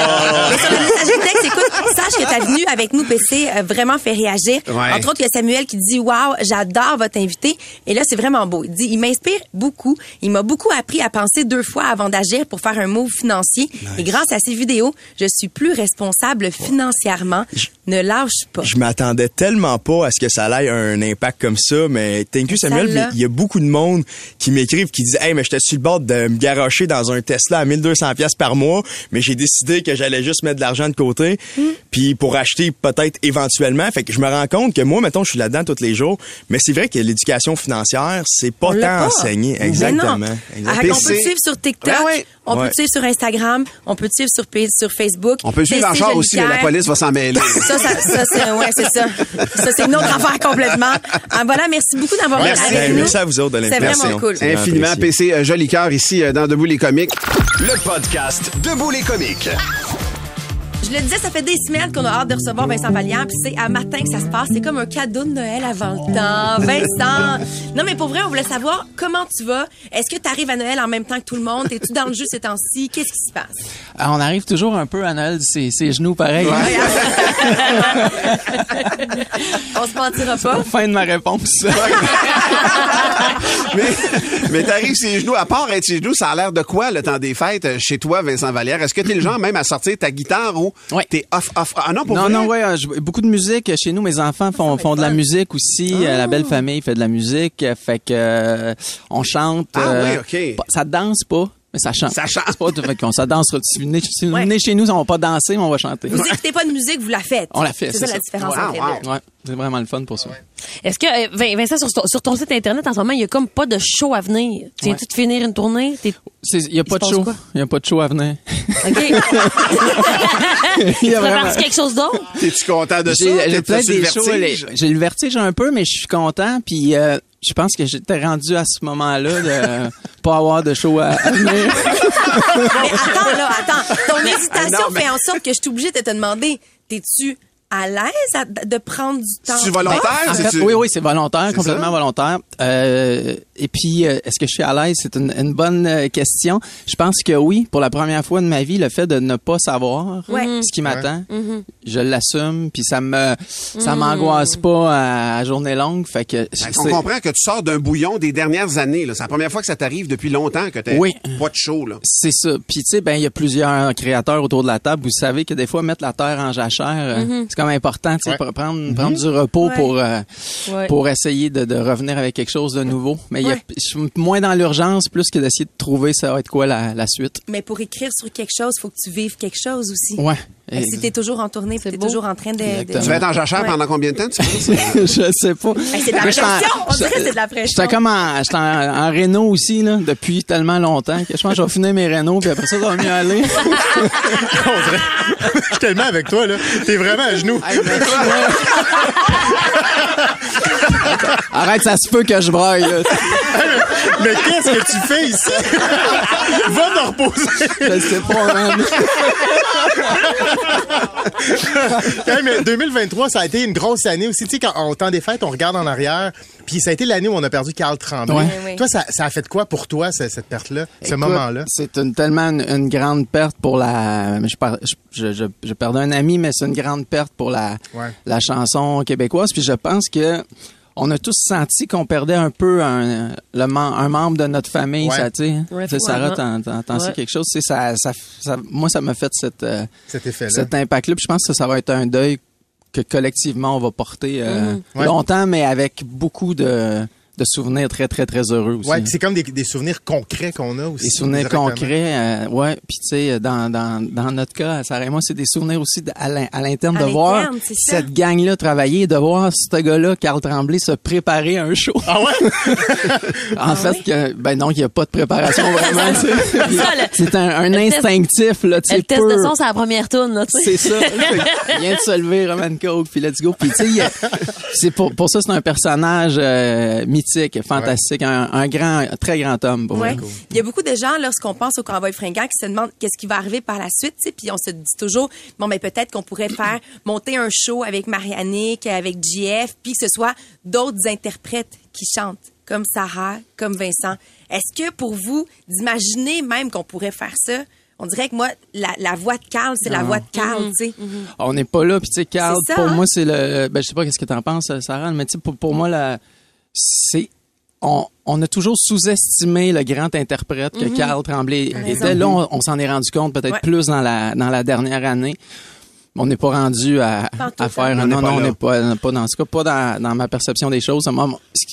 Speaker 15: Mais sur la messagerie texte, écoute, sache que ta venue avec nous, PC, a vraiment fait réagir.
Speaker 14: Ouais.
Speaker 15: Entre autres, y a Samuel qui dit, wow, j'adore votre invité. Et là, c'est vraiment beau. Il dit, il m'inspire beaucoup. Il m'a beaucoup appris à penser deux fois avant d'agir pour faire un move financier. Et grâce à ces vidéos, je suis plus responsable financièrement. Ne lâche pas.
Speaker 16: Je m'attendais tellement pas à ce que ça ait un impact comme ça, mais thank you Samuel. Il y a beaucoup de monde qui m'écrivent, qui disent, hey, mais j'étais sur le bord de me garocher dans un Tesla à 1200 pièces par mois, mais j'ai décidé que j'allais juste mettre de l'argent de côté, puis pour acheter peut-être éventuellement. Fait que je me rends compte que moi, mettons, je suis là-dedans tous les jours, mais c'est vrai que l'éducation financière, c'est pas
Speaker 15: On
Speaker 16: tant
Speaker 15: pas.
Speaker 16: enseigné. Exactement. Exactement.
Speaker 15: On peut te suivre sur TikTok,
Speaker 14: Ouais, ouais.
Speaker 15: on peut
Speaker 16: Ouais.
Speaker 15: te suivre sur Instagram, on peut te suivre sur, sur Facebook.
Speaker 14: On peut suivre char aussi, mais la police va s'en mêler.
Speaker 15: Ça, ça, ça c'est, ouais, c'est ça. Ça, c'est une autre affaire complètement. Ah, voilà, merci beaucoup d'avoir été
Speaker 14: Merci.
Speaker 15: avec nous.
Speaker 16: Merci à vous autres de
Speaker 15: C'est vraiment cool.
Speaker 14: Infiniment
Speaker 16: apprécié.
Speaker 14: PC euh, Joli Cœur ici euh, dans Debout les comiques.
Speaker 2: Le podcast Debout les comiques.
Speaker 15: Je le disais, ça fait des semaines qu'on a hâte de recevoir Vincent Valliant, puis c'est à matin que ça se passe. C'est comme un cadeau de Noël avant le temps. Vincent! Non, mais pour vrai, on voulait savoir comment tu vas. Est-ce que tu arrives à Noël en même temps que tout le monde? T'es-tu dans le jeu ces temps-ci? Qu'est-ce qui se passe?
Speaker 17: Ah, on arrive toujours un peu à Noël, ses, ses genoux pareil.
Speaker 15: On se mentira pas.
Speaker 17: Fin de ma réponse.
Speaker 14: mais mais t'arrives ses genoux, à part être ses genoux, ça a l'air de quoi le temps des fêtes euh, chez toi, Vincent Vallière? Est-ce que t'es le genre même à sortir ta guitare ou t'es off, off? Ah non, pour
Speaker 17: non,
Speaker 14: vrai?
Speaker 17: non, ouais, euh, je- beaucoup de musique. Chez nous, mes enfants font, font de la musique aussi. Euh, La belle famille fait de la musique. Fait que euh, on chante.
Speaker 14: Ah
Speaker 17: euh,
Speaker 14: oui, OK.
Speaker 17: pas- Ça danse pas, mais ça chante.
Speaker 14: Ça chante.
Speaker 17: Pas, fait qu'on ça danse. Si vous venez, si vous
Speaker 15: Ouais.
Speaker 17: venez chez nous, on va pas danser, mais on va chanter.
Speaker 15: Vous écoutez pas de musique, vous la faites.
Speaker 17: On la fait,
Speaker 15: C'est
Speaker 17: c'est
Speaker 15: ça, la différence
Speaker 14: Wow,
Speaker 15: entre les
Speaker 14: wow.
Speaker 15: deux.
Speaker 17: Ouais, c'est vraiment le fun pour ça.
Speaker 18: Est-ce que, euh, Vin- Vincent, sur ton, sur ton site Internet, en ce moment, il y a comme pas de show à venir? Tu viens-tu de finir une tournée?
Speaker 17: Il y a pas de show. Il y a pas de show à venir.
Speaker 18: OK.
Speaker 17: Il y a vraiment-
Speaker 18: quelque chose d'autre?
Speaker 14: T'es-tu content de ça?
Speaker 17: J'ai peut-être des shows. J'ai le vertige un peu, mais je suis content. Puis euh, je pense que j'étais rendu à ce moment-là de pas avoir de show à, à venir.
Speaker 15: Mais attends, là, attends. Ton hésitation
Speaker 17: non, mais-
Speaker 15: fait en sorte que je suis obligée de te demander, t'es-tu à l'aise de prendre du temps?
Speaker 14: C'est volontaire?
Speaker 17: Ben, en fait, oui, oui, c'est volontaire, complètement
Speaker 14: ça?
Speaker 17: volontaire. Euh, et puis, euh, est-ce que je suis à l'aise? C'est une, une bonne euh, question. Je pense que oui, pour la première fois de ma vie, le fait de ne pas savoir
Speaker 15: Ouais.
Speaker 17: ce qui m'attend,
Speaker 18: Mhm.
Speaker 17: je l'assume, puis ça me ça
Speaker 18: Mm.
Speaker 17: m'angoisse pas à, à journée longue. Fait que
Speaker 14: Ben,
Speaker 17: c'est-
Speaker 14: on comprend que tu sors d'un bouillon des dernières années. C'est la première fois que ça t'arrive depuis longtemps que t'as
Speaker 17: Oui.
Speaker 14: pas de. Là.
Speaker 17: C'est ça. Puis tu sais, ben il y a plusieurs créateurs autour de la table. Vous savez que des fois mettre la terre en jachère, euh,
Speaker 18: Mhm.
Speaker 17: Comme important, tu sais,
Speaker 4: Ouais.
Speaker 17: pour prendre prendre du repos
Speaker 15: Ouais.
Speaker 17: pour euh,
Speaker 18: Ouais.
Speaker 17: pour essayer de, de revenir avec quelque chose de nouveau. Mais il y a- je suis moins dans l'urgence plus que d'essayer de trouver ça va être quoi la, la suite.
Speaker 15: Mais pour écrire sur quelque chose, faut que tu vives quelque chose aussi.
Speaker 17: Ouais.
Speaker 15: Que si t'es toujours en tournée, t'es toujours en train de...
Speaker 14: Tu vas être en jachère
Speaker 15: Ouais.
Speaker 14: pendant combien de temps, tu
Speaker 17: je sais pas.
Speaker 15: Hey, c'est de la
Speaker 17: j'étais
Speaker 15: pression! On dirait que c'est de la
Speaker 17: J'étais
Speaker 15: pression.
Speaker 17: comme en, j'étais en, en réno aussi, là, depuis tellement longtemps que je pense que je vais finir mes rénaux, puis après ça, ça va mieux aller.
Speaker 4: Je suis tellement avec toi, là. T'es vraiment
Speaker 17: Arrête, ça se peut que je braille.
Speaker 4: Mais qu'est-ce que tu fais ici? Va te reposer.
Speaker 17: Je sais pas, man.
Speaker 4: Hey, mais 2023, ça a été une grosse année aussi. Tu sais, quand au temps des fêtes, on regarde en arrière, puis ça a été l'année où on a perdu Carl Tremblay.
Speaker 17: Ouais.
Speaker 15: Oui.
Speaker 4: Toi, ça, ça a fait quoi pour toi, ce- cette perte-là, ce moment-là?
Speaker 17: C'est une, tellement une, une grande perte pour la. Je, par- je, je, je, je perdais un ami, mais c'est une grande perte pour la,
Speaker 4: Ouais.
Speaker 17: la chanson québécoise. Puis je pense que on a tous senti qu'on perdait un peu un, le mem- un membre de notre famille.
Speaker 4: Ouais.
Speaker 17: Ça, tu sais.
Speaker 18: Ouais,
Speaker 17: Tu sais, Sarah, t'en, sais quelque chose? Tu sais, Ça, ça, ça, moi, ça m'a fait cette, euh,
Speaker 4: Cet effet-là.
Speaker 17: cet impact-là. Puis je pense que ça va être un deuil que collectivement on va porter euh,
Speaker 4: Ouais.
Speaker 17: longtemps, mais avec beaucoup de, de souvenirs très, très, très heureux aussi.
Speaker 4: Ouais, puis c'est comme des, des souvenirs concrets qu'on a aussi.
Speaker 17: Des souvenirs concrets, euh, ouais. Puis tu sais, dans, dans, dans notre cas, Sarah et moi, c'est des souvenirs aussi de- à l'in- à l'interne de voir cette gang-là travailler, de voir ce gars-là, Carl Tremblay, se préparer à un show.
Speaker 4: Ah ouais?
Speaker 17: en fait, que, ben non, il n'y a pas de préparation vraiment. tu sais.
Speaker 18: ça, le-
Speaker 17: c'est un, un instinctif, là, tu sais,
Speaker 18: Le test de son, c'est la première tourne, là, tu sais.
Speaker 17: C'est ça. Il vient de se lever, Roman Coke, puis let's go. Puis tu sais, il y a- c'est pour, pour ça, c'est un personnage euh, mythique, fantastique, un, un grand, un très grand homme. Pour
Speaker 15: Ouais. Il y a beaucoup de gens, lorsqu'on pense au convoi fringant, qui se demandent qu'est-ce qui va arriver par la suite, puis on se dit toujours, bon, mais peut-être qu'on pourrait faire monter un show avec Marianne, avec JF, puis que ce soit d'autres interprètes qui chantent, comme Sarah, comme Vincent. Est-ce que pour vous, d'imaginer même qu'on pourrait faire ça, On dirait que moi, la, la voix de Carl, c'est la voix de Carl, tu sais.
Speaker 17: On n'est pas là, puis tu sais, Carl, pour
Speaker 15: hein?
Speaker 17: moi, c'est le. Ben, je sais pas qu'est-ce que t'en penses, Sarah, mais tu sais, pour, pour moi, la, c'est. On, on a toujours sous-estimé le grand interprète que
Speaker 15: Mhm.
Speaker 17: Carl Tremblay était. Là, on, on s'en est rendu compte peut-être
Speaker 15: Ouais.
Speaker 17: plus dans la, dans la dernière année. On n'est pas rendu à, faire.
Speaker 15: temps.
Speaker 17: Non,
Speaker 14: On n'est
Speaker 17: non,
Speaker 14: pas
Speaker 17: on n'est pas, pas dans ce cas, pas dans, dans ma perception des choses.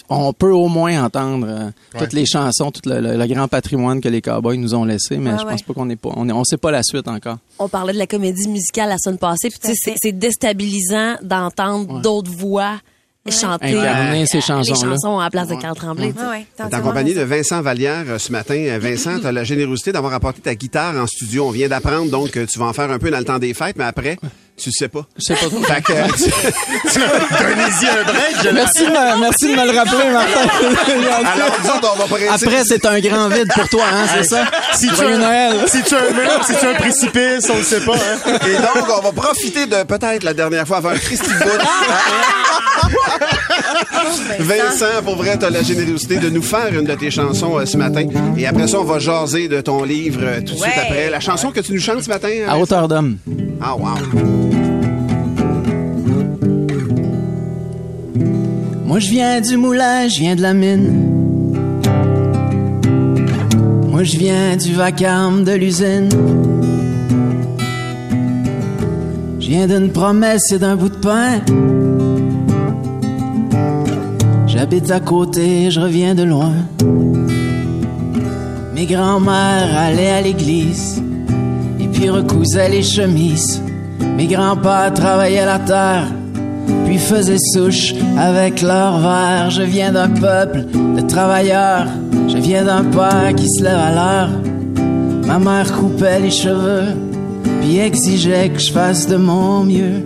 Speaker 17: On peut au moins entendre euh,
Speaker 4: Ouais.
Speaker 17: toutes les chansons, tout le, le- le grand patrimoine que les Cowboys nous ont laissé, mais je pense
Speaker 18: ouais.
Speaker 17: pas qu'on est pas, on, est, on sait pas la suite encore.
Speaker 18: On parlait de la comédie musicale la semaine passée, puis tu sais, c'est- c'est déstabilisant d'entendre d'autres voix chanter
Speaker 17: Incarner
Speaker 18: euh,
Speaker 17: ces
Speaker 18: les
Speaker 17: chansons-là.
Speaker 18: chansons à la place de Carl Tremblay. tu sais.
Speaker 14: T'es en compagnie de Vincent Vallière euh, ce matin. Euh, Vincent, tu as la générosité d'avoir apporté ta guitare en studio. On vient d'apprendre donc que tu vas en faire un peu dans le temps des fêtes, mais après, tu sais pas?
Speaker 17: Je sais pas trop.
Speaker 14: Fait que, euh,
Speaker 4: Donnez-y un break, je
Speaker 17: Merci, de me- merci de me le rappeler, Martin.
Speaker 14: Alors, nous autres, on va presser.
Speaker 17: Après, c'est un grand vide pour toi, hein, c'est ça?
Speaker 4: Si tu
Speaker 17: Joyeux
Speaker 4: as
Speaker 17: Noël.
Speaker 4: Si tu as un mur, si tu as un précipice, on le sait pas. Hein?
Speaker 14: Et donc, on va profiter de peut-être la dernière fois avant un Christy Bout. Vincent, pour vrai, t'as la générosité de nous faire une de tes chansons euh, ce matin. Et après ça, on va jaser de ton livre euh, tout de suite
Speaker 15: Ouais.
Speaker 14: après. La chanson que tu nous chantes ce matin?
Speaker 17: À
Speaker 14: Vincent?
Speaker 17: hauteur d'homme.
Speaker 14: Ah, wow.
Speaker 17: Moi, je viens du moulin, je viens de la mine. Moi, je viens du vacarme de l'usine. Je viens d'une promesse et d'un bout de pain. J'habite à côté, je reviens de loin. Mes grands-mères allaient à l'église et puis recousaient les chemises. Mes grands-pères travaillaient la terre puis faisaient souche avec leur verre. Je viens d'un peuple de travailleurs, je viens d'un père qui se lève à l'heure. Ma mère coupait les cheveux, puis exigeait que je fasse de mon mieux.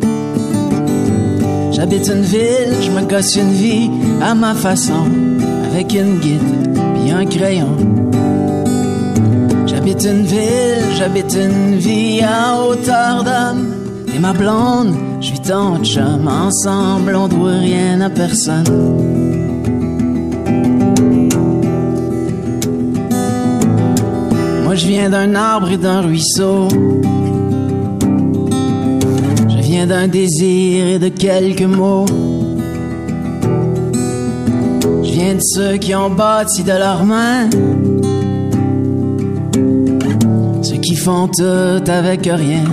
Speaker 17: J'habite une ville, je me gosse une vie à ma façon, avec une guide, puis un crayon. J'habite une ville, j'habite une vie à hauteur d'homme. Et ma blonde, je suis ton chum. Ensemble, on doit rien à personne. Moi, je viens d'un arbre et d'un ruisseau. Je viens d'un désir et de quelques mots. Je viens de ceux qui ont bâti de leurs mains. Ceux qui font tout avec rien.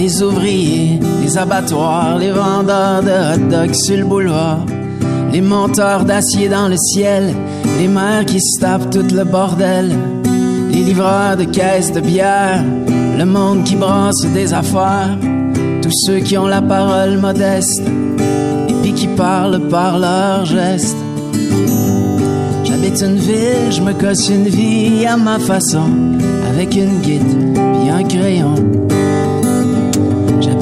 Speaker 17: Les ouvriers, les abattoirs, les vendeurs de hot dogs sur le boulevard, les monteurs d'acier dans le ciel, les mères qui se tapent tout le bordel, les livreurs de caisses de bière, le monde qui brasse des affaires, tous ceux qui ont la parole modeste et puis qui parlent par leurs gestes. J'habite une ville, je me cosse une vie à ma façon, avec une guide puis un crayon.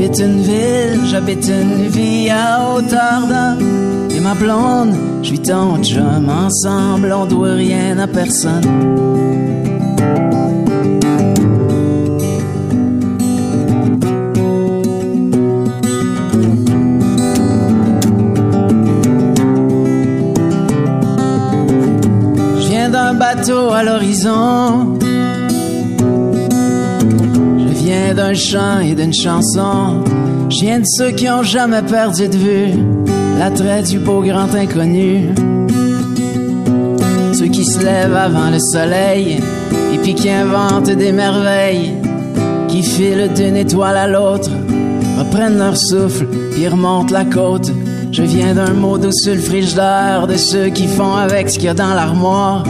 Speaker 17: J'habite une ville, j'habite une vie à hauteur d'homme. Et ma blonde, je suis ton chum. Ensemble, on doit rien à personne. Je d'un bateau à l'horizon. Je viens d'un chant et d'une chanson. Je viens de ceux qui ont jamais perdu de vue l'attrait du beau grand inconnu. Ceux qui se lèvent avant le soleil et puis qui inventent des merveilles, qui filent d'une étoile à l'autre, reprennent leur souffle puis remontent la côte. Je viens d'un mot doux sur le frigidaire de ceux qui font avec ce qu'il y a dans l'armoire,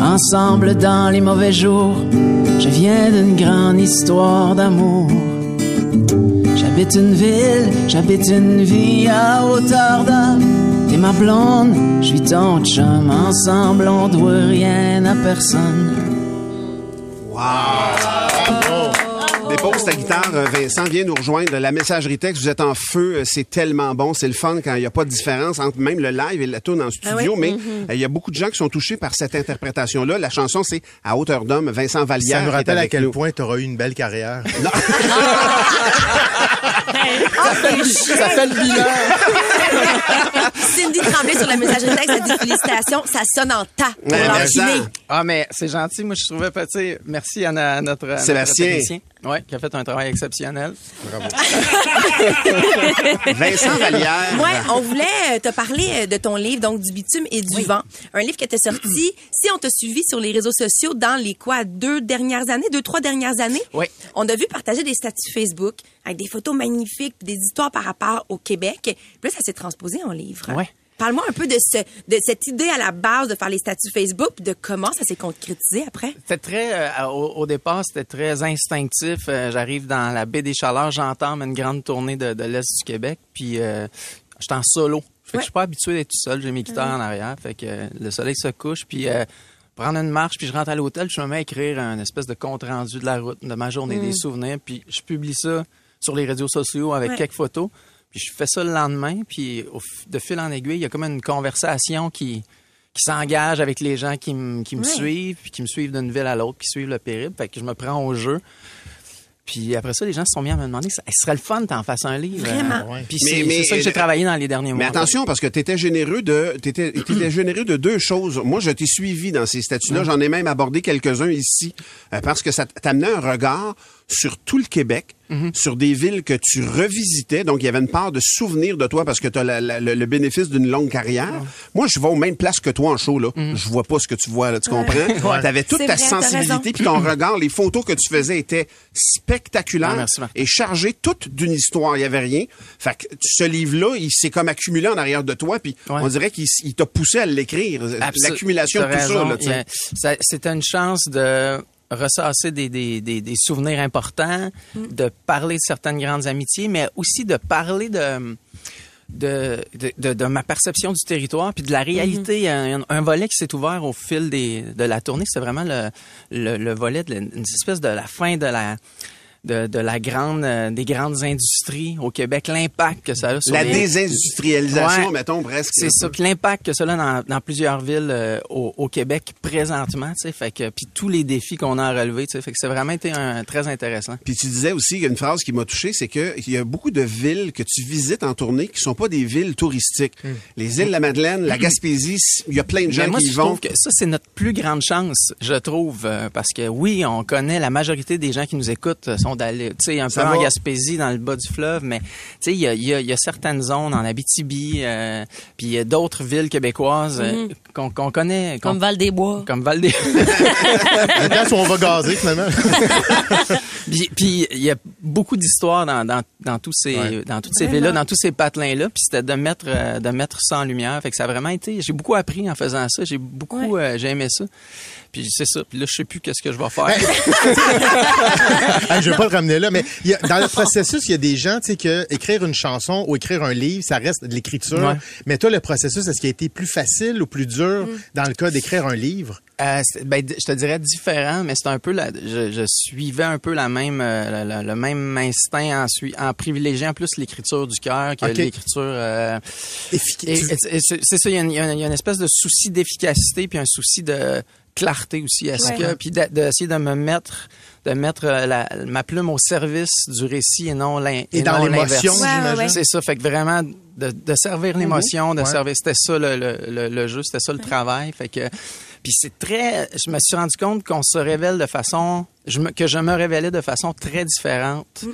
Speaker 17: ensemble dans les mauvais jours. Je viens d'une grande histoire d'amour. J'habite une ville, j'habite une vie à hauteur d'homme. T'es ma blonde, je suis ton chum. Ensemble, on doit rien à personne.
Speaker 14: Pauses passe ta guitare, euh, Vincent, viens nous rejoindre. La messagerie texte, vous êtes en feu, euh, c'est tellement bon, c'est le fun quand il n'y a pas de différence entre même le live et la tune en studio,
Speaker 15: Ah oui?
Speaker 14: mais
Speaker 15: Mhm.
Speaker 14: euh, il y a beaucoup de gens qui sont touchés par cette interprétation-là. La chanson, c'est À hauteur d'homme, Vincent Vallière.
Speaker 4: Ça
Speaker 14: est
Speaker 4: rappelle à quel
Speaker 14: nous.
Speaker 4: point tu auras eu une belle carrière. Le- ça fait le bilan.
Speaker 15: Cindy Tremblay sur la messagerie texte a dit félicitations, ça sonne en tas pour l'enchaîner.
Speaker 17: Ah, mais c'est gentil. Moi, je trouvais pas, tu sais, merci à, na- à notre
Speaker 14: Sébastien.
Speaker 17: technicien. Ouais, qui a fait un travail exceptionnel.
Speaker 14: Bravo. Vincent Vallière.
Speaker 15: Ouais, on voulait euh, te parler euh, de ton livre, donc du bitume et du vent. Un livre qui était sorti, si on t'a suivi sur les réseaux sociaux dans les quoi, deux dernières années, deux, trois dernières années?
Speaker 17: Oui.
Speaker 15: On a vu partager des statuts Facebook avec des photos magnifiques, des histoires par rapport au Québec. Puis là, ça s'est transposé en livre.
Speaker 17: Ouais.
Speaker 15: Parle-moi un peu de, ce, de cette idée à la base de faire les statuts Facebook, de comment ça s'est concrétisé après?
Speaker 17: C'était très, euh, au, au départ, c'était très instinctif. Euh, J'arrive dans la baie des Chaleurs, j'entame une grande tournée de, de l'Est du Québec, puis euh, j'étais en solo. Fait que je suis pas habitué d'être tout seul, j'ai mes guitares
Speaker 15: Mhm.
Speaker 17: en arrière. Fait que euh, le soleil se couche, puis prendre une marche, puis je rentre à l'hôtel, je me mets à écrire un espèce de compte-rendu de la route, de ma journée,
Speaker 15: Mhm.
Speaker 17: des souvenirs, puis je publie ça sur les réseaux sociaux avec
Speaker 15: Ouais.
Speaker 17: quelques photos. Puis je fais ça le lendemain, puis au de fil en aiguille, il y a comme une conversation qui, qui s'engage avec les gens qui, me- qui me
Speaker 15: Ouais.
Speaker 17: suivent, puis qui me suivent d'une ville à l'autre, qui suivent le périple. Fait que je me prends au jeu. Puis après ça, les gens se sont mis à me demander, ce serait le fun que t'en fasses un livre.
Speaker 15: Vraiment.
Speaker 17: Euh, Puis
Speaker 14: Mais-
Speaker 17: c'est
Speaker 14: mais-
Speaker 17: c'est ça que j'ai travaillé dans les derniers mois.
Speaker 14: Mais attention, parce que tu étais généreux de, t'étais, t'étais généreux de deux choses. Moi, je t'ai suivi dans ces statuts-là. J'en ai même abordé quelques-uns ici, euh, parce que ça t'amenait un regard sur tout le Québec, sur des villes que tu revisitais. Donc, il y avait une part de souvenir de toi parce que tu as le, le bénéfice d'une longue carrière. Moi, je vais aux mêmes places que toi en show, là. Je vois pas ce que tu vois, là. Tu comprends?
Speaker 17: Ouais.
Speaker 14: Tu avais toute ta
Speaker 15: vrai,
Speaker 14: sensibilité puis ton regard, les photos que tu faisais étaient spectaculaires
Speaker 17: Ah,
Speaker 14: et chargées toutes d'une histoire. Il y avait rien. Fait que ce livre-là, il s'est comme accumulé en arrière de toi puis
Speaker 17: Ouais.
Speaker 14: on dirait qu'il t'a poussé à l'écrire. L'accumulation de tout
Speaker 17: raison. ça- C'était une chance de ressasser des, des, des, des souvenirs importants, de parler de certaines grandes amitiés, mais aussi de parler de... De, de, de- de ma perception du territoire puis de la réalité. A un, un volet qui s'est ouvert au fil des, de la tournée. C'est vraiment le, le, le volet de une espèce de la fin de la de, de la grande euh, des grandes industries au Québec, l'impact que ça a sur
Speaker 14: La
Speaker 17: les-
Speaker 14: désindustrialisation,
Speaker 17: Ouais.
Speaker 14: mettons, presque.
Speaker 17: C'est ça. Puis l'impact que cela dans, dans plusieurs villes euh, au, au Québec présentement, tu sais, fait que puis tous les défis qu'on a à relever, tu sais, fait que c'est vraiment été un, très intéressant.
Speaker 14: Puis tu disais aussi, il y a une phrase qui m'a touché, c'est que il y a beaucoup de villes que tu visites en tournée qui sont pas des villes touristiques. Les îles de la Madeleine, la Gaspésie, il y a plein de gens
Speaker 17: Mais moi,
Speaker 14: qui y vont.
Speaker 17: que ça, c'est notre plus grande chance, je trouve, euh, parce que oui, on connaît la majorité des gens qui nous écoutent euh, sont d'aller, tu sais, un peu en. Gaspésie, dans le bas du fleuve, mais tu sais, il y a, il y, a, il y a certaines zones en Abitibi, euh, puis il y a d'autres villes québécoises euh,
Speaker 18: Mhm.
Speaker 17: qu'on connaît,
Speaker 18: Comme Val-des-Bois.
Speaker 17: comme Val des
Speaker 4: La place où on va gazer, finalement.
Speaker 17: Puis puis il y a beaucoup d'histoires dans, dans, dans tous ces
Speaker 4: Ouais.
Speaker 17: dans toutes ces villes-là, dans tous ces patelins là, puis c'était de mettre euh, de mettre ça en lumière, fait que ça a vraiment été j'ai beaucoup appris en faisant ça, j'ai beaucoup euh, j'ai aimé ça. Puis c'est ça, puis là je sais plus qu'est-ce que je vais faire.
Speaker 4: Hey, je vais pas le ramener là, mais il y a- dans le processus, il y a des gens, tu sais, que écrire une chanson ou écrire un livre, ça reste de l'écriture.
Speaker 17: Ouais.
Speaker 4: Mais toi, le processus, est-ce qu'il a été plus facile ou plus dur
Speaker 15: Mm.
Speaker 4: dans le cas d'écrire un livre?
Speaker 17: Euh, ben, je te dirais différent, mais c'est un peu la, je, je suivais un peu la même, euh, le, le- même instinct en, sui- en privilégiant plus l'écriture du cœur que
Speaker 4: Ok.
Speaker 17: l'écriture. euh,
Speaker 4: Efficace.
Speaker 17: et- et- et c'est ça, il y, a une, il y a une- il y a une espèce de souci d'efficacité puis un souci de clarté aussi. Est-ce
Speaker 15: Ouais.
Speaker 17: que puis de- d'essayer de, me mettre, de mettre euh, la, ma plume au service du récit et non l'in-
Speaker 4: Et dans
Speaker 17: non
Speaker 4: l'émotion.
Speaker 15: Ouais, ouais.
Speaker 17: C'est ça, fait que vraiment de, de servir l'émotion, de
Speaker 4: Ouais.
Speaker 17: servir, c'était ça le, le, le, le jeu, c'était ça le travail, fait que puis c'est très, je me suis rendu compte qu'on se révèle de façon, je me, que je me révélais de façon très différente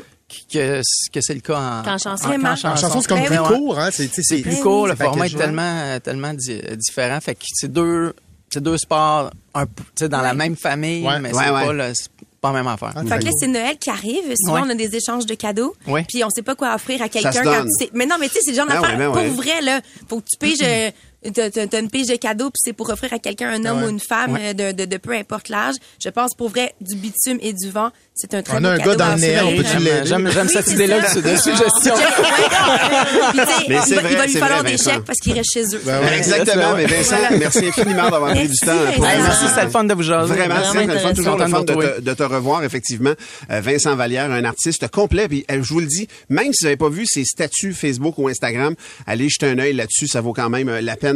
Speaker 17: que que c'est le cas en
Speaker 18: chanson.
Speaker 17: en- qu'en
Speaker 4: En chanson, c'est comme
Speaker 15: Ben
Speaker 4: plus court, hein? C'est,
Speaker 17: plus court,
Speaker 15: oui.
Speaker 17: le format est
Speaker 4: Package,
Speaker 17: tellement tellement di- différent, fait que c'est deux c'est deux sports un peu, tu sais dans la même famille,
Speaker 4: Ouais.
Speaker 17: mais
Speaker 14: Ouais,
Speaker 17: c'est
Speaker 14: ouais.
Speaker 17: pas le, pas la même affaire.
Speaker 4: Ah,
Speaker 15: Fait que là, c'est Noël qui arrive. Souvent,
Speaker 17: Ouais.
Speaker 15: on a des échanges de cadeaux.
Speaker 17: Ouais.
Speaker 15: Puis on sait pas quoi offrir à
Speaker 14: Ça
Speaker 15: quelqu'un
Speaker 14: se
Speaker 15: quand
Speaker 14: donne.
Speaker 15: tu sais. Mais non, mais tu sais, c'est le genre
Speaker 14: Ben
Speaker 15: d'affaire.
Speaker 14: ouais, ben
Speaker 15: pour
Speaker 14: ouais.
Speaker 15: vrai, là. Faut que tu pages euh, t'as, t'as- t'as une pige de cadeau puis c'est pour offrir à quelqu'un, un homme
Speaker 4: Ouais.
Speaker 15: ou une femme,
Speaker 4: Ouais.
Speaker 15: euh, de, de, de peu importe l'âge. Je pense pour vrai, du bitume et du vent, c'est un très
Speaker 4: On
Speaker 15: beau
Speaker 4: a un
Speaker 15: cadeau
Speaker 4: gars dans le néant, on peut-tu l'aider?
Speaker 19: J'aime, j'aime
Speaker 15: Oui,
Speaker 19: cette
Speaker 15: c'est
Speaker 19: idée-là de, de suggestion.
Speaker 14: Mais
Speaker 15: il
Speaker 14: c'est
Speaker 15: va,
Speaker 14: vrai,
Speaker 15: il va lui
Speaker 14: c'est
Speaker 15: falloir
Speaker 14: vrai,
Speaker 15: des
Speaker 14: Vincent.
Speaker 15: chèques parce qu'il reste chez eux.
Speaker 4: Ben ouais.
Speaker 14: Exactement, mais Vincent,
Speaker 15: Voilà.
Speaker 14: merci infiniment d'avoir pris du temps. pour
Speaker 15: Vincent.
Speaker 14: nous.
Speaker 19: Merci, c'était le fun de vous jaser.
Speaker 14: Vraiment, c'est le fun. Toujours le fun de te, de te revoir, effectivement. Euh, Vincent Vallière, un artiste complet. Puis, euh, je vous le dis, même si vous n'avez pas vu ses statuts Facebook ou Instagram, allez jeter un œil là-dessus. Ça vaut quand même la peine.